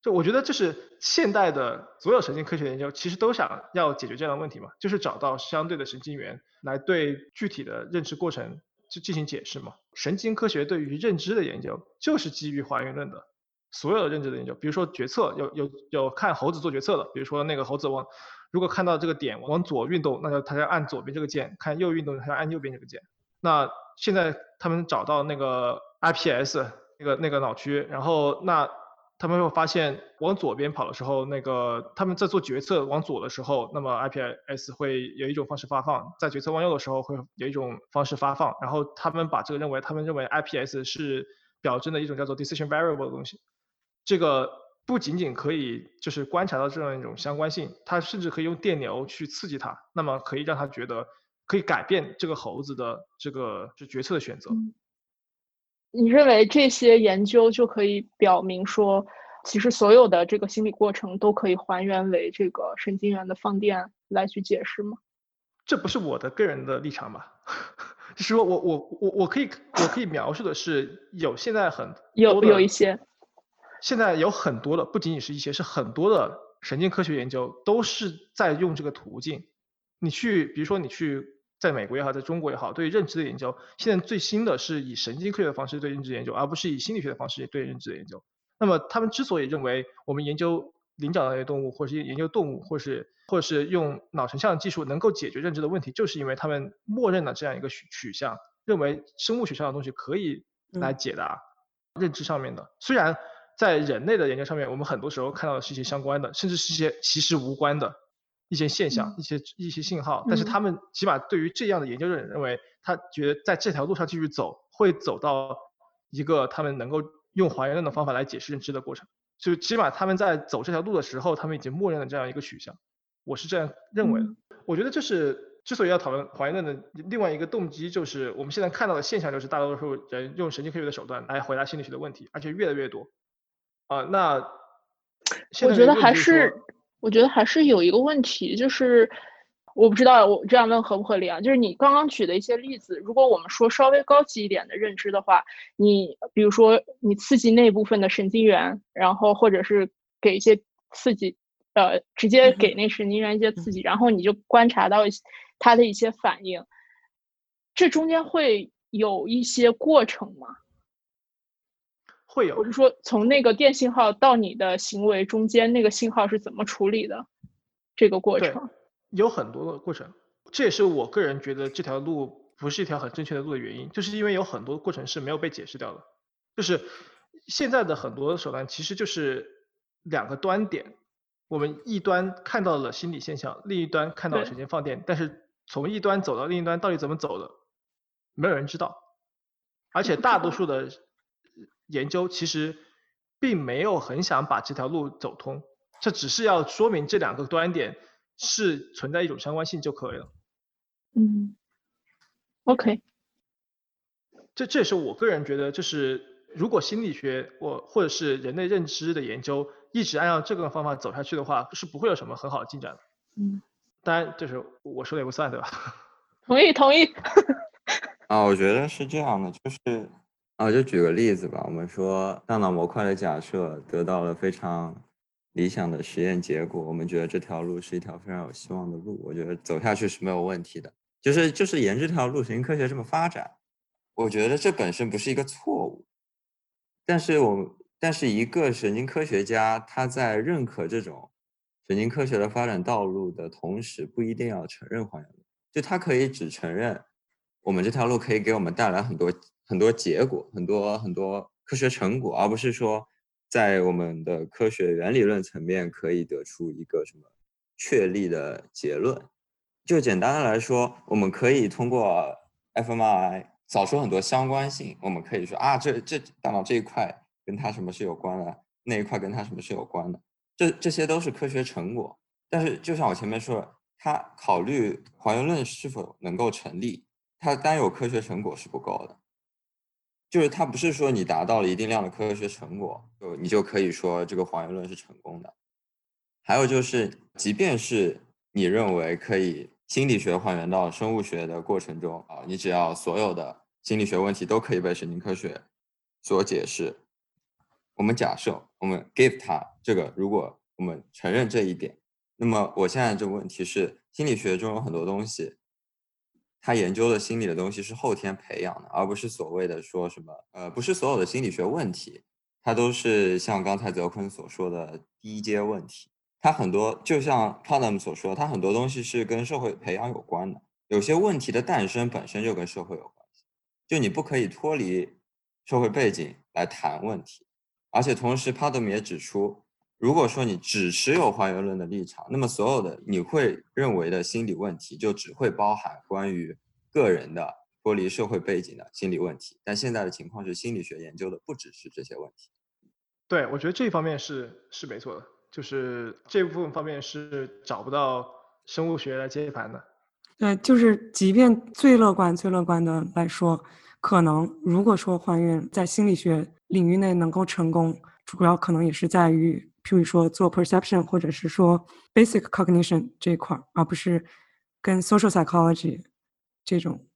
就我觉得这是现代的所有神经科学研究其实都想要解决这样的问题嘛，就是找到相对的神经元来对具体的认知过程去进行解释嘛。神经科学对于认知的研究就是基于还原论的。所有的认知的研究，比如说决策，有有有看猴子做决策的，比如说那个猴子往如果看到这个点往左运动，那就它要按左边这个键；看右运动，它要按右边这个键。那现在他们找到那个 IPS 那个那个脑区，然后那他们会发现往左边跑的时候，那个他们在做决策往左的时候，那么 IPS 会有一种方式发放；在决策往右的时候会有一种方式发放。然后他们把这个认为，他们认为 IPS 是表征的一种叫做 decision variable 的东西。这个不仅仅可以就是观察到这样一种相关性，它甚至可以用电流去刺激它，那么可以让它觉得可以改变这个猴子的这个就决策的选择。你认为这些研究就可以表明说，其实所有的这个心理过程都可以还原为这个神经元的放电来去解释吗？这不是我的个人的立场吧？[laughs] 就是说我我我我可以我可以描述的是有现在很有有一些。现在有很多的，不仅仅是一些，是很多的神经科学研究都是在用这个途径。你去，比如说你去在美国也好，在中国也好，对认知的研究，现在最新的是以神经科学的方式对认知研究，而不是以心理学的方式对认知的研究。那么他们之所以认为我们研究灵长类动物，或是研究动物，或是或是用脑成像技术能够解决认知的问题，就是因为他们默认了这样一个取取向，认为生物学上的东西可以来解答认知上面的，虽然。在人类的研究上面，我们很多时候看到的是一些相关的，甚至是一些其实无关的一些现象、一些一些信号。但是他们起码对于这样的研究人认为，他觉得在这条路上继续走，会走到一个他们能够用还原论的方法来解释认知的过程。就起码他们在走这条路的时候，他们已经默认了这样一个取向。我是这样认为的。我觉得这是之所以要讨论还原论的另外一个动机，就是我们现在看到的现象就是大多数人用神经科学的手段来回答心理学的问题，而且越来越多。啊，那我觉得还是，我觉得还是有一个问题，就是我不知道我这样问合不合理啊？就是你刚刚举的一些例子，如果我们说稍微高级一点的认知的话，你比如说你刺激那部分的神经元，然后或者是给一些刺激，呃，直接给那神经元一些刺激，然后你就观察到它的一些反应，这中间会有一些过程吗？会有，我是说，从那个电信号到你的行为中间，那个信号是怎么处理的？这个过程有很多的过程，这也是我个人觉得这条路不是一条很正确的路的原因，就是因为有很多过程是没有被解释掉的。就是现在的很多手段其实就是两个端点，我们一端看到了心理现象，另一端看到了神经放电，但是从一端走到另一端到底怎么走的，没有人知道，而且大多数的。研究其实并没有很想把这条路走通，这只是要说明这两个端点是存在一种相关性就可以了。嗯，OK，这这也是我个人觉得，就是如果心理学或或者是人类认知的研究一直按照这个方法走下去的话，是不会有什么很好的进展的。嗯，当然就是我说的也不算，对吧？[laughs] 同意，同意。[laughs] 啊，我觉得是这样的，就是。啊，就举个例子吧。我们说大脑模块的假设得到了非常理想的实验结果，我们觉得这条路是一条非常有希望的路。我觉得走下去是没有问题的，就是就是沿这条路，神经科学这么发展，我觉得这本身不是一个错误。但是我但是一个神经科学家他在认可这种神经科学的发展道路的同时，不一定要承认还原，就他可以只承认我们这条路可以给我们带来很多。很多结果，很多很多科学成果，而不是说在我们的科学原理论层面可以得出一个什么确立的结论。就简单的来说，我们可以通过 fmi 找出很多相关性。我们可以说啊，这这大脑这一块跟它什么是有关的，那一块跟它什么是有关的。这这些都是科学成果。但是就像我前面说的，它考虑还原论是否能够成立，它单有科学成果是不够的。就是它不是说你达到了一定量的科学成果，就你就可以说这个还原论是成功的。还有就是，即便是你认为可以心理学还原到生物学的过程中啊，你只要所有的心理学问题都可以被神经科学所解释。我们假设我们 give 它这个，如果我们承认这一点，那么我现在这个问题是，心理学中有很多东西。他研究的心理的东西是后天培养的，而不是所谓的说什么，呃，不是所有的心理学问题，它都是像刚才泽坤所说的低阶问题。它很多就像 p a n a m 所说，它很多东西是跟社会培养有关的。有些问题的诞生本身就跟社会有关系，就你不可以脱离社会背景来谈问题。而且同时 p a n a m 也指出，如果说你只持有还原论的立场，那么所有的你会认为的心理问题就只会包含关于。个人的脱离社会背景的心理问题，但现在的情况是，心理学研究的不只是这些问题。对，我觉得这方面是是没错的，就是这部分方面是找不到生物学来接盘的。对，就是即便最乐观、最乐观的来说，可能如果说还原在心理学领域内能够成功，主要可能也是在于，譬如说做 perception 或者是说 basic cognition 这一块，而不是跟 social psychology。这种，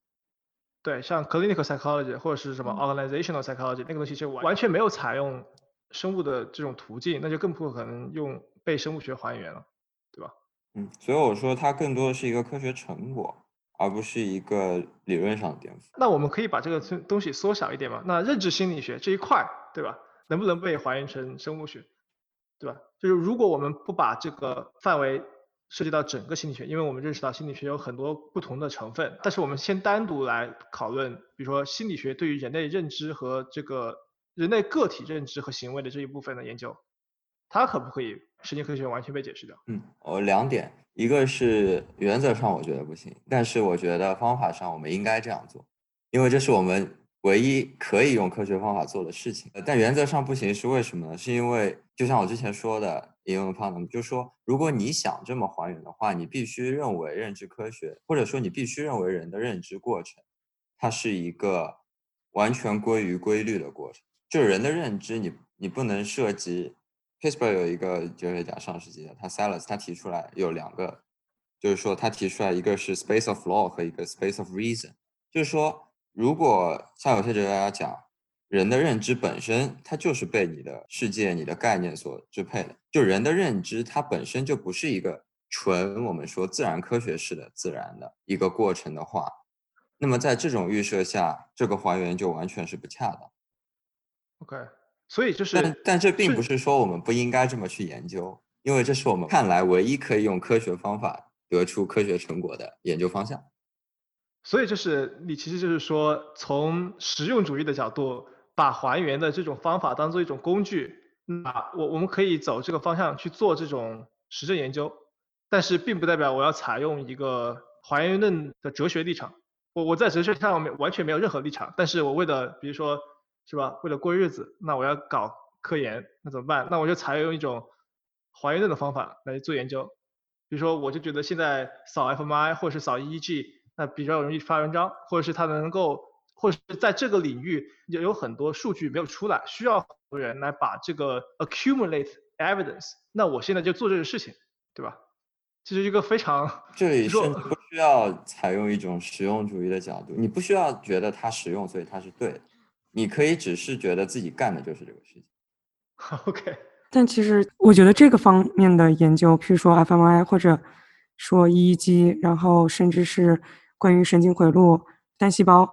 对，像 clinical psychology 或者是什么 organizational psychology 那个东西就完全没有采用生物的这种途径，那就更不可能用被生物学还原了，对吧？嗯，所以我说它更多的是一个科学成果，而不是一个理论上的颠覆。那我们可以把这个东西缩小一点嘛？那认知心理学这一块，对吧？能不能被还原成生物学，对吧？就是如果我们不把这个范围。涉及到整个心理学，因为我们认识到心理学有很多不同的成分，但是我们先单独来讨论，比如说心理学对于人类认知和这个人类个体认知和行为的这一部分的研究，它可不可以神经科学完全被解释掉？嗯，我两点，一个是原则上我觉得不行，但是我觉得方法上我们应该这样做，因为这是我们。唯一可以用科学方法做的事情，但原则上不行，是为什么呢？是因为就像我之前说的，引用的 p a n 就说，如果你想这么还原的话，你必须认为认知科学，或者说你必须认为人的认知过程，它是一个完全归于规律的过程。就是人的认知，你你不能涉及。pisbury 有一个哲学家，上世纪的，他 Salas，他提出来有两个，就是说他提出来一个是 space of law 和一个 space of reason，就是说。如果像有些哲学家讲，人的认知本身它就是被你的世界、你的概念所支配的，就人的认知它本身就不是一个纯我们说自然科学式的自然的一个过程的话，那么在这种预设下，这个还原就完全是不恰当。OK，所以就是，但但这并不是说我们不应该这么去研究，因为这是我们看来唯一可以用科学方法得出科学成果的研究方向。所以就是你其实就是说，从实用主义的角度，把还原的这种方法当做一种工具，那我我们可以走这个方向去做这种实证研究，但是并不代表我要采用一个还原论的哲学立场。我我在哲学上面完全没有任何立场，但是我为了比如说是吧，为了过日子，那我要搞科研，那怎么办？那我就采用一种还原论的方法来做研究。比如说，我就觉得现在扫 fmi 或者是扫 EEG。那比较容易发文章，或者是他能够，或者是在这个领域有有很多数据没有出来，需要很多人来把这个 accumulate evidence。那我现在就做这个事情，对吧？这是一个非常这里甚至不需要采用一种实用主义的角度，你不需要觉得它实用，所以它是对的，你可以只是觉得自己干的就是这个事情。[laughs] OK。但其实我觉得这个方面的研究，譬如说 fMRI 或者说 EEG，然后甚至是关于神经回路、单细胞，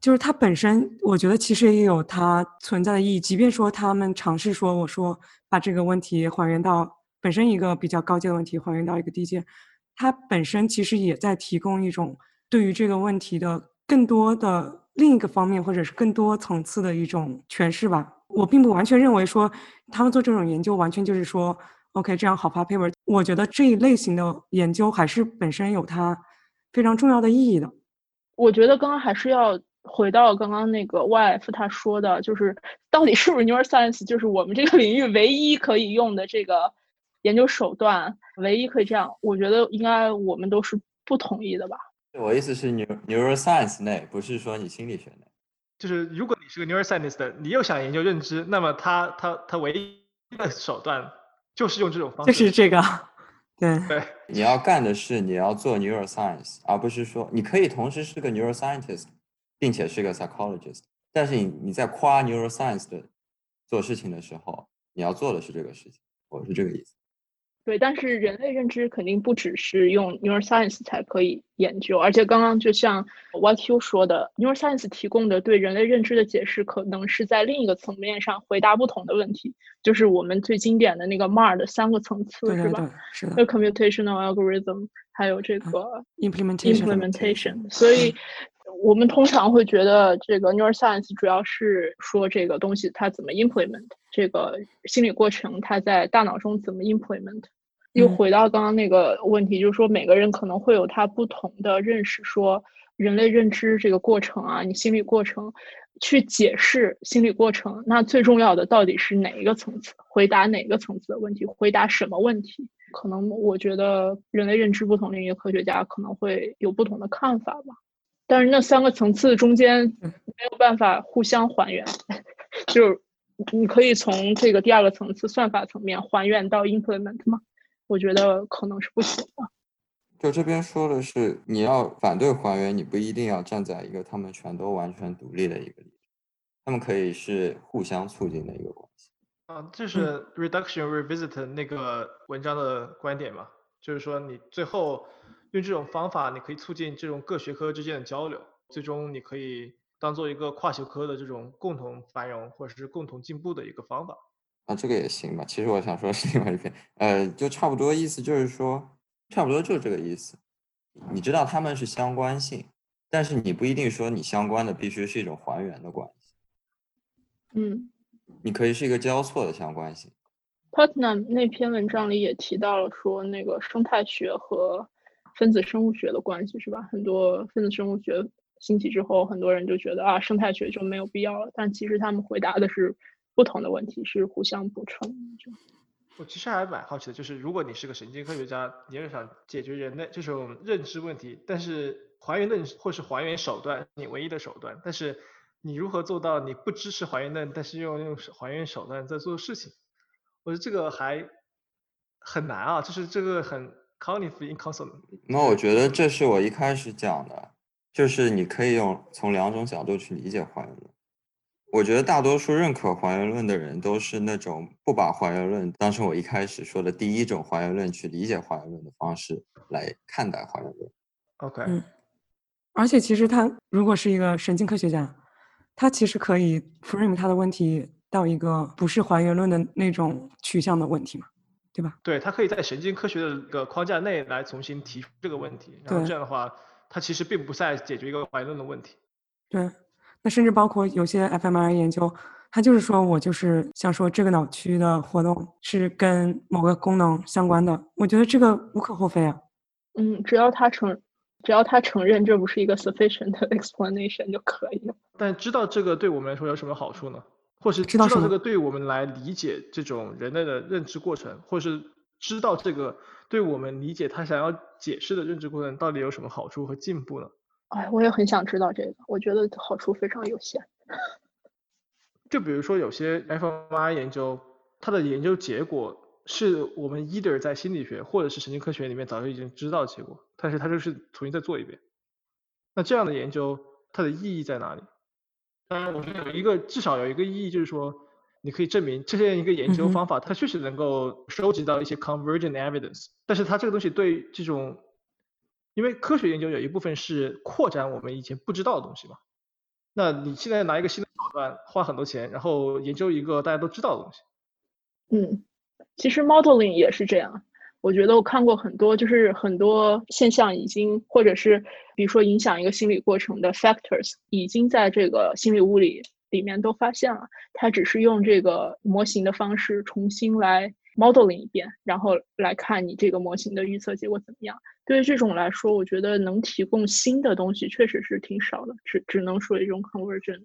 就是它本身，我觉得其实也有它存在的意义。即便说他们尝试说，我说把这个问题还原到本身一个比较高阶的问题，还原到一个低阶，它本身其实也在提供一种对于这个问题的更多的另一个方面，或者是更多层次的一种诠释吧。我并不完全认为说他们做这种研究完全就是说 OK 这样好发 paper。我觉得这一类型的研究还是本身有它。非常重要的意义的，我觉得刚刚还是要回到刚刚那个 YF 他说的，就是到底是不是 neuroscience，就是我们这个领域唯一可以用的这个研究手段，唯一可以这样，我觉得应该我们都是不同意的吧。我意思是 neuro neuroscience 内，不是说你心理学内。就是如果你是个 neuroscientist，你又想研究认知，那么他他他唯一的手段就是用这种方式。就是这个，对对。你要干的是你要做 neuroscience，而不是说你可以同时是个 neuroscientist，并且是个 psychologist。但是你你在夸 neuroscience 的做事情的时候，你要做的是这个事情。我是这个意思。对，但是人类认知肯定不只是用 neuroscience 才可以研究，而且刚刚就像 YQ 说的，neuroscience 提供的对人类认知的解释，可能是在另一个层面上回答不同的问题，就是我们最经典的那个 MAR 的三个层次，是吧？是的。computational algorithm，还有这个 implementation。所以，我们通常会觉得这个 neuroscience 主要是说这个东西它怎么 implement。这个心理过程，它在大脑中怎么 implement？又回到刚刚那个问题，就是说每个人可能会有他不同的认识，说人类认知这个过程啊，你心理过程去解释心理过程，那最重要的到底是哪一个层次？回答哪个层次的问题？回答什么问题？可能我觉得人类认知不同领域科学家可能会有不同的看法吧。但是那三个层次中间没有办法互相还原，[laughs] 就。你可以从这个第二个层次算法层面还原到 implement 吗？我觉得可能是不行的。就这边说的是，你要反对还原，你不一定要站在一个他们全都完全独立的一个立场，他们可以是互相促进的一个关系。啊，这是 reduction revisit 那个文章的观点嘛？就是说你最后用这种方法，你可以促进这种各学科之间的交流，最终你可以。当做一个跨学科的这种共同繁荣或者是共同进步的一个方法啊，这个也行吧。其实我想说是另外一篇，呃，就差不多意思就是说，差不多就是这个意思。你知道他们是相关性，但是你不一定说你相关的必须是一种还原的关系。嗯，你可以是一个交错的相关性。Putnam 那篇文章里也提到了说，那个生态学和分子生物学的关系是吧？很多分子生物学。兴起之后，很多人就觉得啊，生态学就没有必要了。但其实他们回答的是不同的问题，是互相补充。我其实还蛮好奇的，就是如果你是个神经科学家，你又想解决人类这种认知问题，但是还原论或是还原手段你唯一的手段，但是你如何做到你不支持还原论，但是又用还原手段在做事情？我觉得这个还很难啊，就是这个很 cognitive inconsistent。那我觉得这是我一开始讲的。就是你可以用从两种角度去理解还原论。我觉得大多数认可还原论的人都是那种不把还原论当成我一开始说的第一种还原论去理解还原论的方式来看待还原论。OK，嗯，而且其实他如果是一个神经科学家，他其实可以 frame 他的问题到一个不是还原论的那种取向的问题嘛，对吧？对他可以在神经科学的一个框架内来重新提出这个问题，然后这样的话。它其实并不在解决一个怀论的问题。对，那甚至包括有些 fMRI 研究，它就是说我就是想说这个脑区的活动是跟某个功能相关的。我觉得这个无可厚非啊。嗯，只要他承，只要他承认这不是一个 sufficient [laughs] explanation 就可以了。但知道这个对我们来说有什么好处呢？或是知道这个对我们来理解这种人类的认知过程，或是知道这个。对我们理解他想要解释的认知过程到底有什么好处和进步呢？哎，我也很想知道这个，我觉得好处非常有限。[laughs] 就比如说有些 fMRI 研究，它的研究结果是我们 either 在心理学或者是神经科学里面早就已经知道结果，但是它就是重新再做一遍。那这样的研究它的意义在哪里？当然，我觉得有一个至少有一个意义就是说。你可以证明这样一个研究方法，它确实能够收集到一些 convergent evidence，但是它这个东西对这种，因为科学研究有一部分是扩展我们以前不知道的东西嘛。那你现在拿一个新的手段，花很多钱，然后研究一个大家都知道的东西。嗯，其实 modeling 也是这样。我觉得我看过很多，就是很多现象已经，或者是比如说影响一个心理过程的 factors，已经在这个心理物理。里面都发现了，它只是用这个模型的方式重新来 modeling 一遍，然后来看你这个模型的预测结果怎么样。对于这种来说，我觉得能提供新的东西确实是挺少的，只只能说一种 conversion。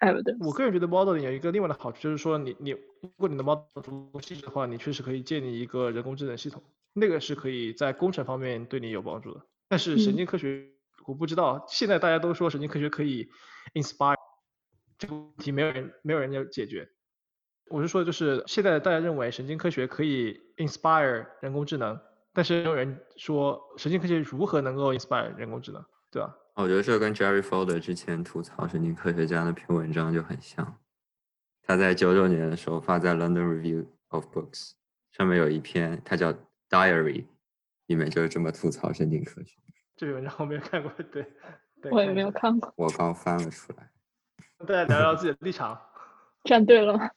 evidence。我个人觉得 modeling 有一个另外的好处，就是说你你如果你的 model 足够细致的话，你确实可以建立一个人工智能系统，那个是可以在工程方面对你有帮助的。但是神经科学，我不知道，现在大家都说神经科学可以 inspire，这个问题没有人没有人要解决。我是说，就是现在大家认为神经科学可以 inspire 人工智能，但是没有人说神经科学如何能够 inspire 人工智能，对吧？我觉得这跟 Jerry Fodor 之前吐槽神经科学家那篇文章就很像。他在九九年的时候发在 London Review of Books 上面有一篇，他叫 Diary，里面就是这么吐槽神经科学。这篇文章我没有看过，对，对我也没有看过，我刚翻了出来。大家聊聊自己的立场。[laughs] 站对了。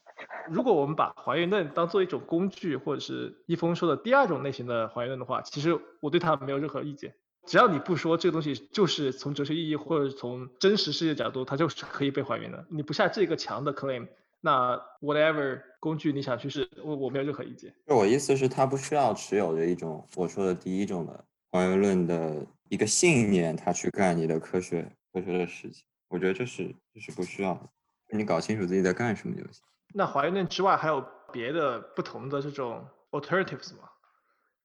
如果我们把还原论当做一种工具，或者是一峰说的第二种类型的还原论的话，其实我对它没有任何意见。只要你不说这个东西就是从哲学意义或者从真实世界角度，它就是可以被还原的，你不下这个强的 claim，那 whatever 工具你想去试，我我没有任何意见。就我意思是，它不需要持有着一种我说的第一种的还原论的一个信念，他去干你的科学科学的事情。我觉得这是这是不需要的，你搞清楚自己在干什么就行。那还原论之外还有别的不同的这种 alternatives 吗？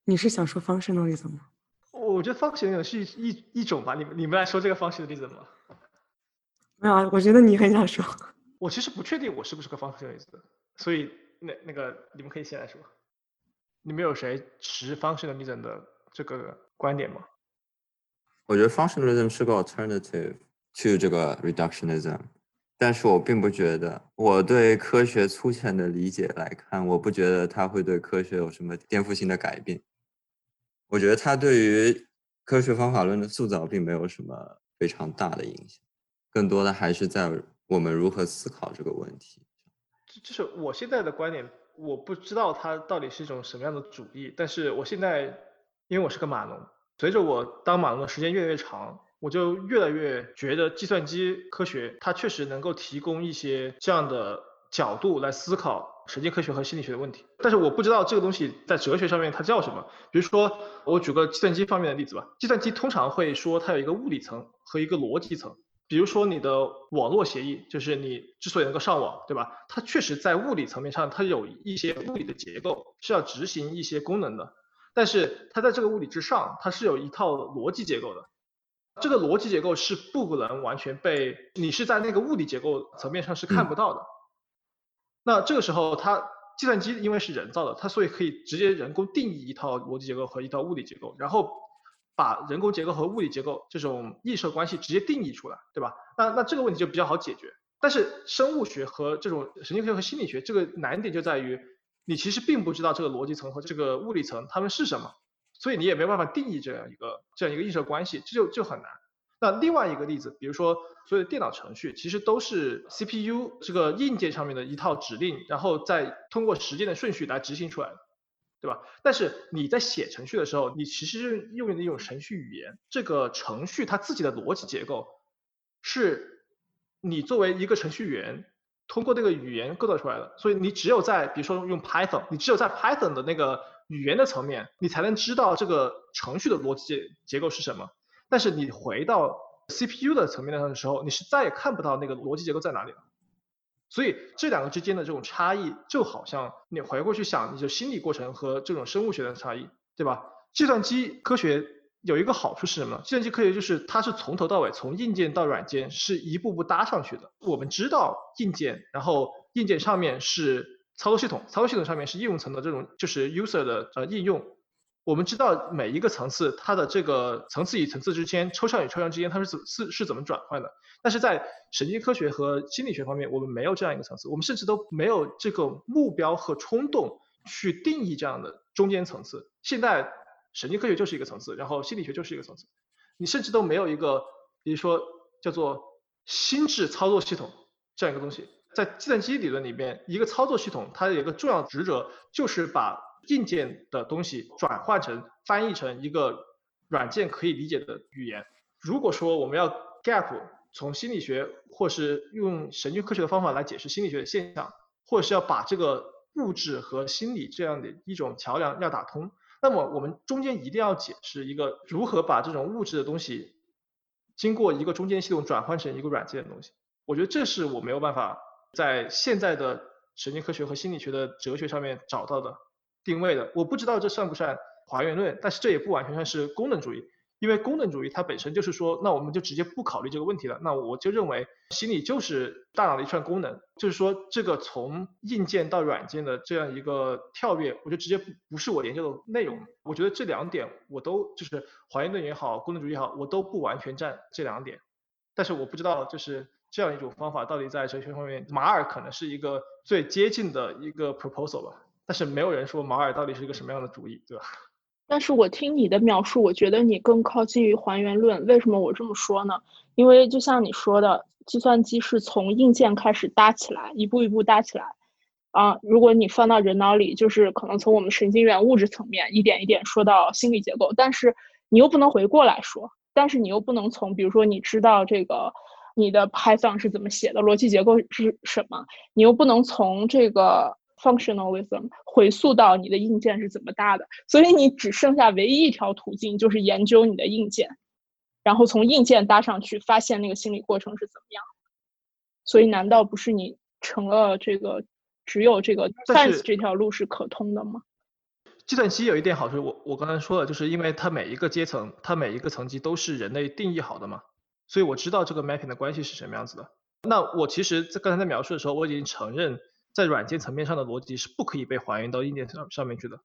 你是想说 functionalism 吗？我觉得 functionalism 是一一一种吧，你们你们来说这个 functionalism 吗？没有啊，我觉得你很想说。我其实不确定我是不是个 functionalist，所以那那个你们可以先来说，你们有谁持 functionalism 的这个观点吗？我觉得 functionalism 是个 alternative to 这个 reductionism，但是我并不觉得，我对科学粗浅的理解来看，我不觉得它会对科学有什么颠覆性的改变。我觉得它对于科学方法论的塑造并没有什么非常大的影响，更多的还是在我们如何思考这个问题。这这是我现在的观点，我不知道它到底是一种什么样的主义，但是我现在因为我是个码农，随着我当码农的时间越来越长，我就越来越觉得计算机科学它确实能够提供一些这样的角度来思考神经科学和心理学的问题，但是我不知道这个东西在哲学上面它叫什么。比如说，我举个计算机方面的例子吧，计算机通常会说它有一个物理层和一个逻辑层。比如说你的网络协议，就是你之所以能够上网，对吧？它确实在物理层面上，它有一些物理的结构是要执行一些功能的，但是它在这个物理之上，它是有一套逻辑结构的。这个逻辑结构是不能完全被你是在那个物理结构层面上是看不到的。那这个时候，它计算机因为是人造的，它所以可以直接人工定义一套逻辑结构和一套物理结构，然后把人工结构和物理结构这种映射关系直接定义出来，对吧？那那这个问题就比较好解决。但是生物学和这种神经科学和心理学这个难点就在于，你其实并不知道这个逻辑层和这个物理层它们是什么，所以你也没办法定义这样一个这样一个映射关系，这就就很难。那另外一个例子，比如说所有的电脑程序其实都是 CPU 这个硬件上面的一套指令，然后再通过时间的顺序来执行出来的，对吧？但是你在写程序的时候，你其实是用的一种程序语言，这个程序它自己的逻辑结构是你作为一个程序员通过这个语言构造出来的，所以你只有在比如说用 Python，你只有在 Python 的那个语言的层面，你才能知道这个程序的逻辑结结构是什么。但是你回到 CPU 的层面上的时候，你是再也看不到那个逻辑结构在哪里了。所以这两个之间的这种差异，就好像你回过去想，你就心理过程和这种生物学的差异，对吧？计算机科学有一个好处是什么？计算机科学就是它是从头到尾，从硬件到软件是一步步搭上去的。我们知道硬件，然后硬件上面是操作系统，操作系统上面是应用层的这种就是 user 的呃应用。我们知道每一个层次，它的这个层次与层次之间，抽象与抽象之间，它是怎是是怎么转换的？但是在神经科学和心理学方面，我们没有这样一个层次，我们甚至都没有这个目标和冲动去定义这样的中间层次。现在神经科学就是一个层次，然后心理学就是一个层次，你甚至都没有一个，比如说叫做心智操作系统这样一个东西。在计算机理论里面，一个操作系统它有一个重要职责，就是把硬件的东西转换成翻译成一个软件可以理解的语言。如果说我们要 gap 从心理学或是用神经科学的方法来解释心理学的现象，或者是要把这个物质和心理这样的一种桥梁要打通，那么我们中间一定要解释一个如何把这种物质的东西经过一个中间系统转换成一个软件的东西。我觉得这是我没有办法在现在的神经科学和心理学的哲学上面找到的定位的。我不知道这算不算还原论，但是这也不完全算是功能主义。因为功能主义它本身就是说，那我们就直接不考虑这个问题了。那我就认为心理就是大脑的一串功能，就是说这个从硬件到软件的这样一个跳跃，我就直接不不是我研究的内容。我觉得这两点我都就是还原论也好，功能主义也好，我都不完全占这两点。但是我不知道就是这样一种方法到底在哲学方面，马尔可能是一个最接近的一个 proposal 吧。但是没有人说马尔到底是一个什么样的主义，对吧？[laughs] 但是我听你的描述，我觉得你更靠近于还原论。为什么我这么说呢？因为就像你说的，计算机是从硬件开始搭起来，一步一步搭起来。啊，如果你放到人脑里，就是可能从我们神经元物质层面一点一点说到心理结构。但是你又不能回过来说，但是你又不能从，比如说你知道这个你的 Python 是怎么写的，逻辑结构是什么，你又不能从这个。Functionalism 回溯到你的硬件是怎么搭的，所以你只剩下唯一一条途径，就是研究你的硬件，然后从硬件搭上去，发现那个心理过程是怎么样。所以，难道不是你成了这个只有这个 science 这条路是可通的吗？计算机有一点好处，我我刚才说了，就是因为它每一个阶层，它每一个层级都是人类定义好的嘛，所以我知道这个 mapping 的关系是什么样子的。那我其实在刚才在描述的时候，我已经承认。在软件层面上的逻辑是不可以被还原到硬件上上面去的，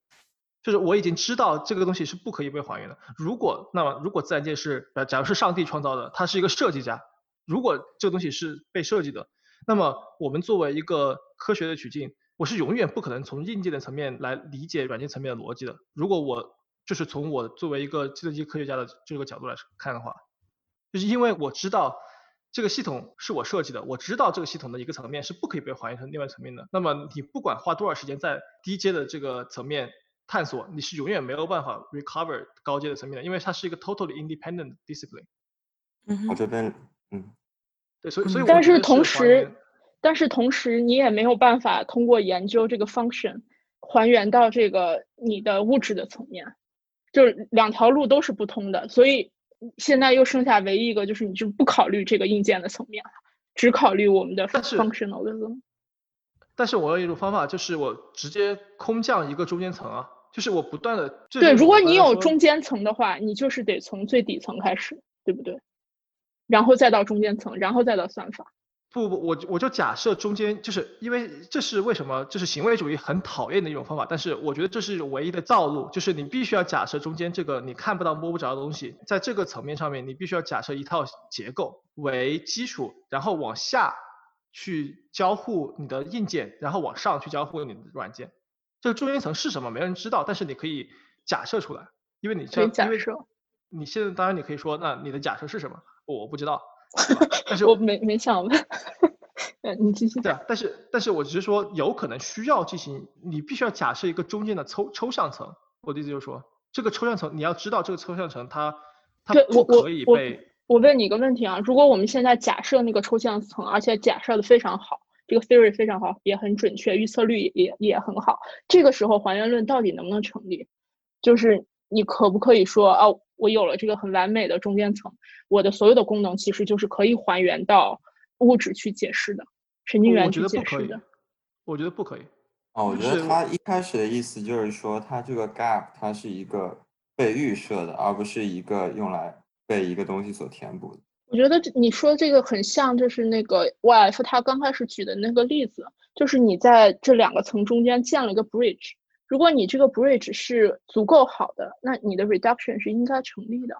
就是我已经知道这个东西是不可以被还原的。如果那么如果自然界是呃，假如是上帝创造的，他是一个设计家，如果这个东西是被设计的，那么我们作为一个科学的取径，我是永远不可能从硬件的层面来理解软件层面的逻辑的。如果我就是从我作为一个计算机科学家的这个角度来看的话，就是因为我知道。这个系统是我设计的，我知道这个系统的一个层面是不可以被还原成另外层面的。那么你不管花多少时间在低阶的这个层面探索，你是永远没有办法 recover 高阶的层面的，因为它是一个 totally independent discipline。嗯，我这边，嗯，对，所以所以但是同时，但是同时你也没有办法通过研究这个 function 还原到这个你的物质的层面，就是两条路都是不通的，所以。现在又剩下唯一一个，就是你就不考虑这个硬件的层面了，只考虑我们的 functionalism。但是我有一种方法，就是我直接空降一个中间层啊，就是我不断的对，如果你有中间层的话，你就是得从最底层开始，对不对？然后再到中间层，然后再到算法。不不，我我就假设中间，就是因为这是为什么，这是行为主义很讨厌的一种方法。但是我觉得这是唯一的道路，就是你必须要假设中间这个你看不到摸不着的东西，在这个层面上面，你必须要假设一套结构为基础，然后往下去交互你的硬件，然后往上去交互你的软件。这个中间层是什么？没人知道，但是你可以假设出来，因为你这假设。你现在当然你可以说，那你的假设是什么？我不知道。[laughs] 但是我没没想问，你继续。对啊，但是但是我只是说，有可能需要进行，你必须要假设一个中间的抽抽象层。我的意思就是说，这个抽象层你要知道，这个抽象层它它不可以被。我问你一个问题啊，如果我们现在假设那个抽象层，而且假设的非常好，这个 theory 非常好，也很准确，预测率也也很好，这个时候还原论到底能不能成立？就是你可不可以说啊？我有了这个很完美的中间层，我的所有的功能其实就是可以还原到物质去解释的，神经元去解释的。我觉得不可以。哦，我觉得他一开始的意思就是说，他这个 gap 它是一个被预设的，而不是一个用来被一个东西所填补的。我觉得你说这个很像，就是那个 YF 他刚开始举的那个例子，就是你在这两个层中间建了一个 bridge。如果你这个 bridge 是足够好的，那你的 reduction 是应该成立的。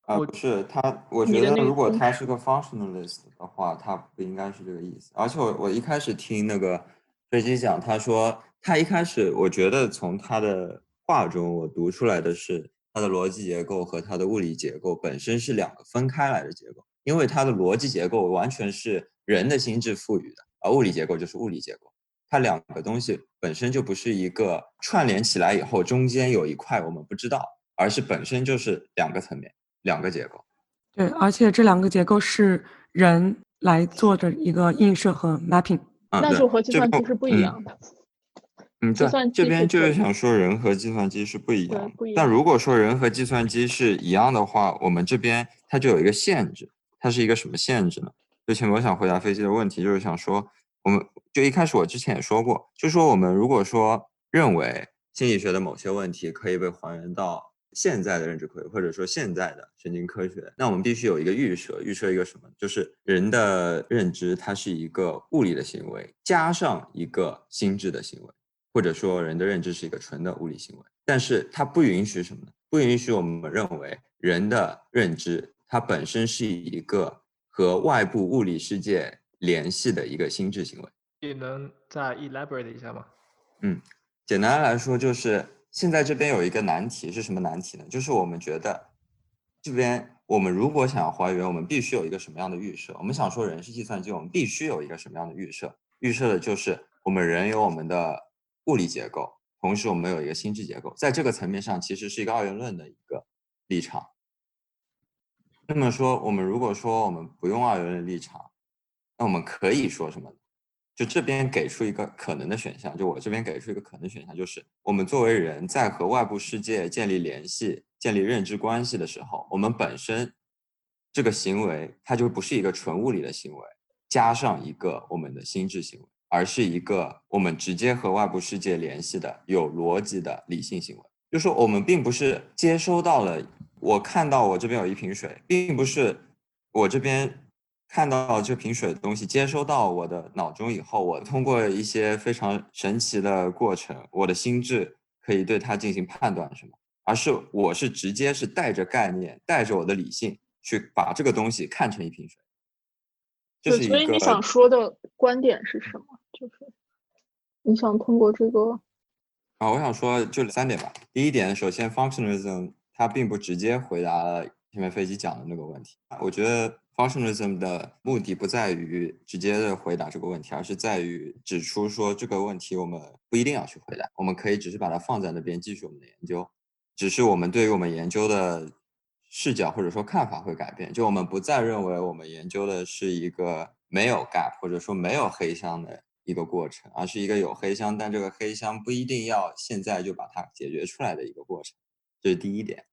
啊，不是他，我觉得如果他是个 functionalist 的话，他不应该是这个意思。而且我我一开始听那个飞机讲，他说他一开始，我觉得从他的话中我读出来的是，他的逻辑结构和他的物理结构本身是两个分开来的结构，因为他的逻辑结构完全是人的心智赋予的，而物理结构就是物理结构。它两个东西本身就不是一个串联起来以后中间有一块我们不知道，而是本身就是两个层面、两个结构。对，而且这两个结构是人来做的一个映射和 mapping。那就和计算机是不一样的。嗯，对，这边就是想说人和计算机是不一样的。但如果说人和计算机是一样的话，我们这边它就有一个限制，它是一个什么限制呢？就前面我想回答飞机的问题，就是想说，我们就一开始我之前也说过，就说我们如果说认为心理学的某些问题可以被还原到现在的认知科学，或者说现在的神经科学，那我们必须有一个预设，预设一个什么？就是人的认知它是一个物理的行为，加上一个心智的行为，或者说人的认知是一个纯的物理行为，但是它不允许什么呢？不允许我们认为人的认知它本身是一个和外部物理世界联系的一个心智行为。你能再 elaborate 一下吗？嗯，简单来说就是现在这边有一个难题是什么难题呢？就是我们觉得这边我们如果想要还原，我们必须有一个什么样的预设？我们想说人是计算机，我们必须有一个什么样的预设？预设的就是我们人有我们的物理结构，同时我们有一个心智结构，在这个层面上其实是一个二元论的一个立场。那么说，我们如果说我们不用二元论立场，那我们可以说什么？就这边给出一个可能的选项，就我这边给出一个可能选项，就是我们作为人在和外部世界建立联系、建立认知关系的时候，我们本身这个行为它就不是一个纯物理的行为，加上一个我们的心智行为，而是一个我们直接和外部世界联系的有逻辑的理性行为。就说我们并不是接收到了，我看到我这边有一瓶水，并不是我这边。看到这瓶水的东西接收到我的脑中以后，我通过一些非常神奇的过程，我的心智可以对它进行判断，什么？而是我是直接是带着概念，带着我的理性去把这个东西看成一瓶水。对，所以你想说的观点是什么？就是你想通过这个啊，我想说就三点吧。第一点，首先，functionalism 它并不直接回答了前面飞机讲的那个问题。我觉得。Functionalism 的目的不在于直接的回答这个问题，而是在于指出说这个问题我们不一定要去回答，我们可以只是把它放在那边继续我们的研究，只是我们对于我们研究的视角或者说看法会改变，就我们不再认为我们研究的是一个没有 gap 或者说没有黑箱的一个过程，而是一个有黑箱，但这个黑箱不一定要现在就把它解决出来的一个过程，这是第一点。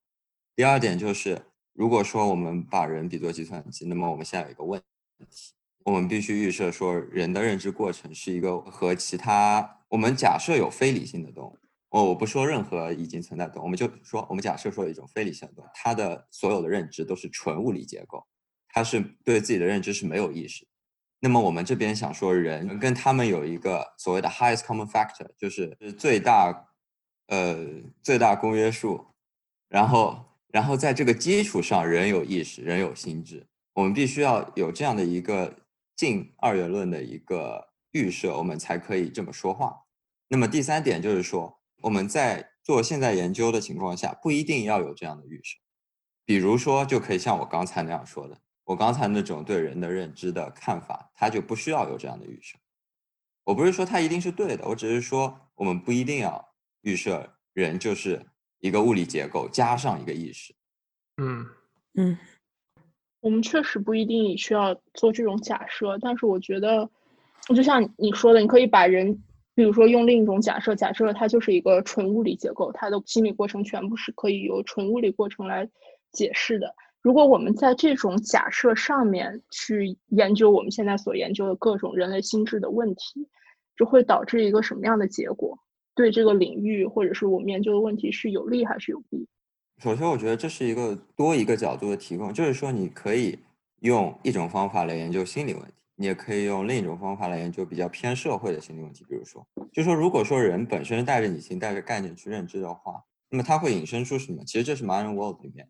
第二点就是。如果说我们把人比作计算机，那么我们现在有一个问题，我们必须预设说人的认知过程是一个和其他我们假设有非理性的动物，我我不说任何已经存在的动物，我们就说我们假设说有一种非理性的动物，它的所有的认知都是纯物理结构，它是对自己的认知是没有意识。那么我们这边想说人跟他们有一个所谓的 highest common factor，就是最大呃最大公约数，然后。然后在这个基础上，人有意识，人有心智，我们必须要有这样的一个近二元论的一个预设，我们才可以这么说话。那么第三点就是说，我们在做现在研究的情况下，不一定要有这样的预设。比如说，就可以像我刚才那样说的，我刚才那种对人的认知的看法，它就不需要有这样的预设。我不是说它一定是对的，我只是说我们不一定要预设人就是。一个物理结构加上一个意识，嗯嗯，我们确实不一定需要做这种假设，但是我觉得，就像你说的，你可以把人，比如说用另一种假设，假设它就是一个纯物理结构，它的心理过程全部是可以由纯物理过程来解释的。如果我们在这种假设上面去研究我们现在所研究的各种人类心智的问题，就会导致一个什么样的结果？对这个领域或者是我们研究的问题是有利还是有弊？首先，我觉得这是一个多一个角度的提供，就是说你可以用一种方法来研究心理问题，你也可以用另一种方法来研究比较偏社会的心理问题。比如说，就说如果说人本身带着理性、带着概念去认知的话，那么它会引申出什么？其实这是 Mind World 里面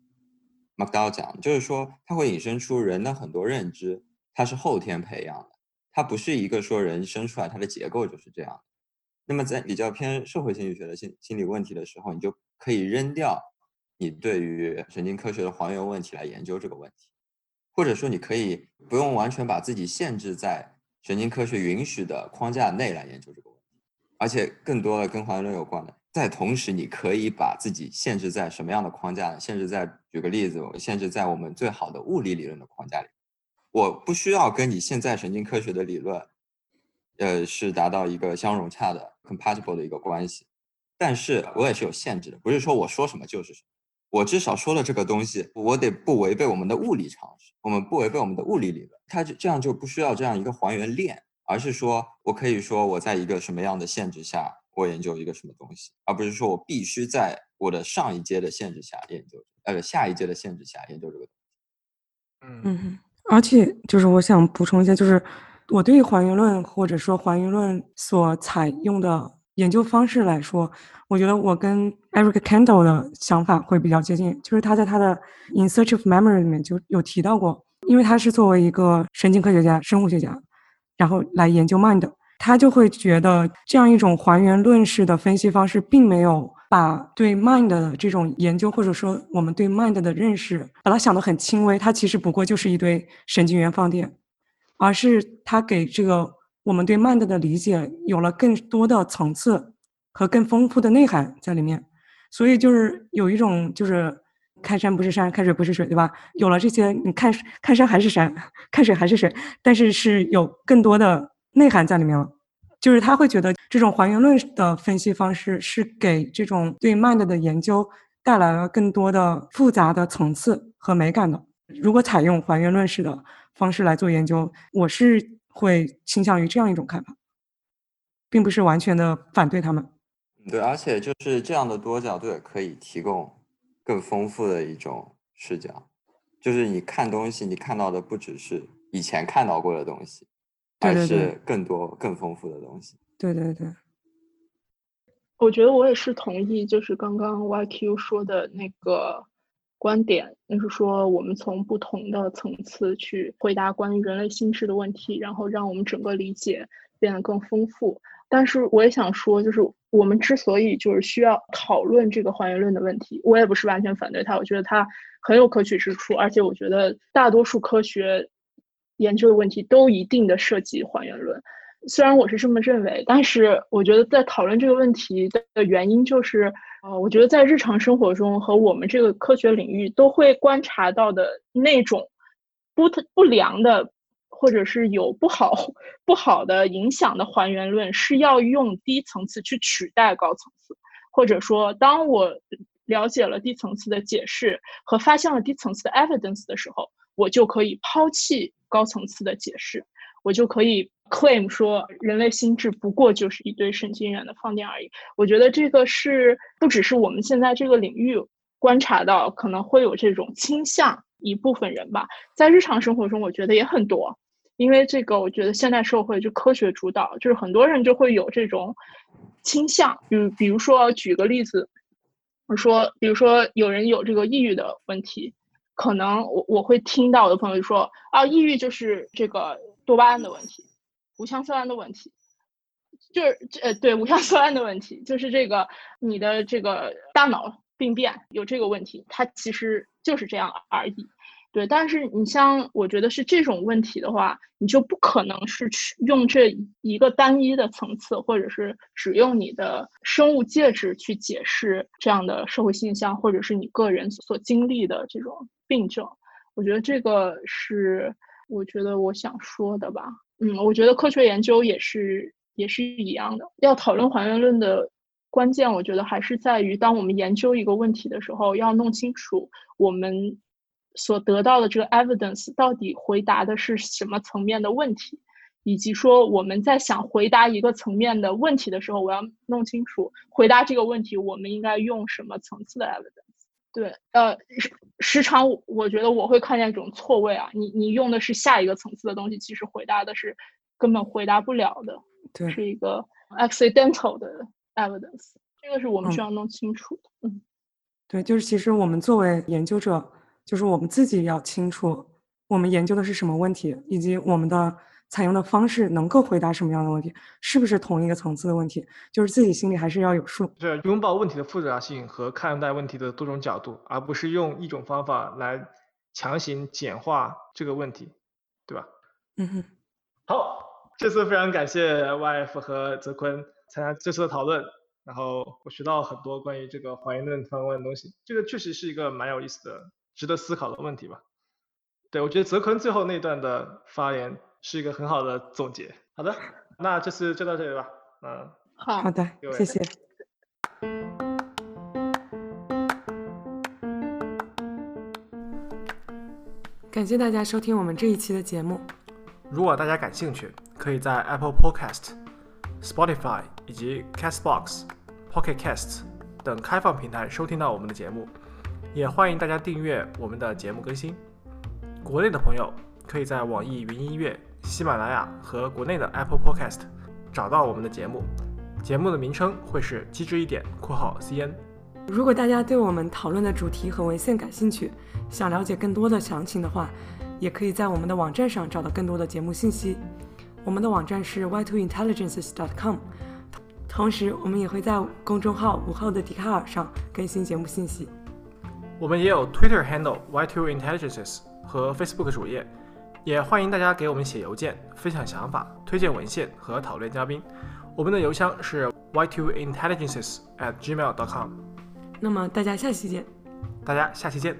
my gao 讲，就是说它会引申出人的很多认知，它是后天培养的，它不是一个说人生出来它的结构就是这样。那么在比较偏社会心理学的心心理问题的时候，你就可以扔掉你对于神经科学的还原问题来研究这个问题，或者说你可以不用完全把自己限制在神经科学允许的框架内来研究这个问题，而且更多的跟还原论有关的。在同时，你可以把自己限制在什么样的框架？限制在举个例子，我限制在我们最好的物理理论的框架里。我不需要跟你现在神经科学的理论，呃，是达到一个相融洽的。Compatible 的一个关系，但是我也是有限制的，不是说我说什么就是什么。我至少说了这个东西，我得不违背我们的物理常识，我们不违背我们的物理理论，它就这样就不需要这样一个还原链，而是说我可以说我在一个什么样的限制下，我研究一个什么东西，而不是说我必须在我的上一阶的限制下研究，呃，下一阶的限制下研究这个东西。嗯嗯，而且就是我想补充一下，就是我对还原论或者说还原论所采用的研究方式来说，我觉得我跟 Eric Kandel 的想法会比较接近，就是他在他的《In Search of Memory》里面就有提到过，因为他是作为一个神经科学家、生物学家，然后来研究 mind，他就会觉得这样一种还原论式的分析方式并没有。把对 mind 的这种研究，或者说我们对 mind 的认识，把它想得很轻微，它其实不过就是一堆神经元放电，而是它给这个我们对 mind 的理解有了更多的层次和更丰富的内涵在里面。所以就是有一种就是看山不是山，看水不是水，对吧？有了这些，你看看山还是山，看水还是水，但是是有更多的内涵在里面了。就是他会觉得这种还原论的分析方式是给这种对 mind 的研究带来了更多的复杂的层次和美感的。如果采用还原论式的方式来做研究，我是会倾向于这样一种看法，并不是完全的反对他们。对，而且就是这样的多角度也可以提供更丰富的一种视角，就是你看东西，你看到的不只是以前看到过的东西。还是更多更丰富的东西。对对对，我觉得我也是同意，就是刚刚 YQ 说的那个观点，就是说我们从不同的层次去回答关于人类心智的问题，然后让我们整个理解变得更丰富。但是我也想说，就是我们之所以就是需要讨论这个还原论的问题，我也不是完全反对它，我觉得它很有可取之处，而且我觉得大多数科学。研究的问题都一定的涉及还原论，虽然我是这么认为，但是我觉得在讨论这个问题的原因就是，呃，我觉得在日常生活中和我们这个科学领域都会观察到的那种不不良的，或者是有不好不好的影响的还原论，是要用低层次去取代高层次，或者说，当我了解了低层次的解释和发现了低层次的 evidence 的时候，我就可以抛弃。高层次的解释，我就可以 claim 说人类心智不过就是一堆神经元的放电而已。我觉得这个是不只是我们现在这个领域观察到可能会有这种倾向一部分人吧，在日常生活中我觉得也很多。因为这个，我觉得现代社会就科学主导，就是很多人就会有这种倾向。比，比如说举个例子，我说，比如说有人有这个抑郁的问题。可能我我会听到我的朋友说啊，抑郁就是这个多巴胺的问题，五羟色胺的问题，就是呃对五羟色胺的问题，就是这个你的这个大脑病变有这个问题，它其实就是这样而已。对，但是你像我觉得是这种问题的话，你就不可能是去用这一个单一的层次，或者是只用你的生物介质去解释这样的社会现象，或者是你个人所经历的这种病症。我觉得这个是我觉得我想说的吧。嗯，我觉得科学研究也是也是一样的。要讨论还原论的关键，我觉得还是在于，当我们研究一个问题的时候，要弄清楚我们。所得到的这个 evidence 到底回答的是什么层面的问题，以及说我们在想回答一个层面的问题的时候，我要弄清楚回答这个问题我们应该用什么层次的 evidence。对，呃，时时常我觉得我会看见一种错位啊，你你用的是下一个层次的东西，其实回答的是根本回答不了的，对，是一个 accidental 的 evidence，这个是我们需要弄清楚的。嗯，对，就是其实我们作为研究者。就是我们自己要清楚，我们研究的是什么问题，以及我们的采用的方式能够回答什么样的问题，是不是同一个层次的问题，就是自己心里还是要有数。是拥抱问题的复杂性和看待问题的多种角度，而不是用一种方法来强行简化这个问题，对吧？嗯哼。好，这次非常感谢 YF 和泽坤参加这次的讨论，然后我学到很多关于这个还原论相关的东西，这个确实是一个蛮有意思的。值得思考的问题吧。对我觉得泽坤最后那段的发言是一个很好的总结。好的，那这次就到这里吧。嗯，好好的，谢谢。感谢大家收听我们这一期的节目。如果大家感兴趣，可以在 Apple Podcast、Spotify 以及 Castbox、Pocket Casts 等开放平台收听到我们的节目。也欢迎大家订阅我们的节目更新。国内的朋友可以在网易云音乐、喜马拉雅和国内的 Apple Podcast 找到我们的节目。节目的名称会是“机智一点（括号 CN）”。如果大家对我们讨论的主题和文献感兴趣，想了解更多的详情的话，也可以在我们的网站上找到更多的节目信息。我们的网站是 y2intelligences.com，同时我们也会在公众号“午后的笛卡尔”上更新节目信息。我们也有 Twitter handle y2intelligences 和 Facebook 主页，也欢迎大家给我们写邮件，分享想法、推荐文献和讨论嘉宾。我们的邮箱是 ytu_intelligences at gmail.com。那么大家下期见！大家下期见！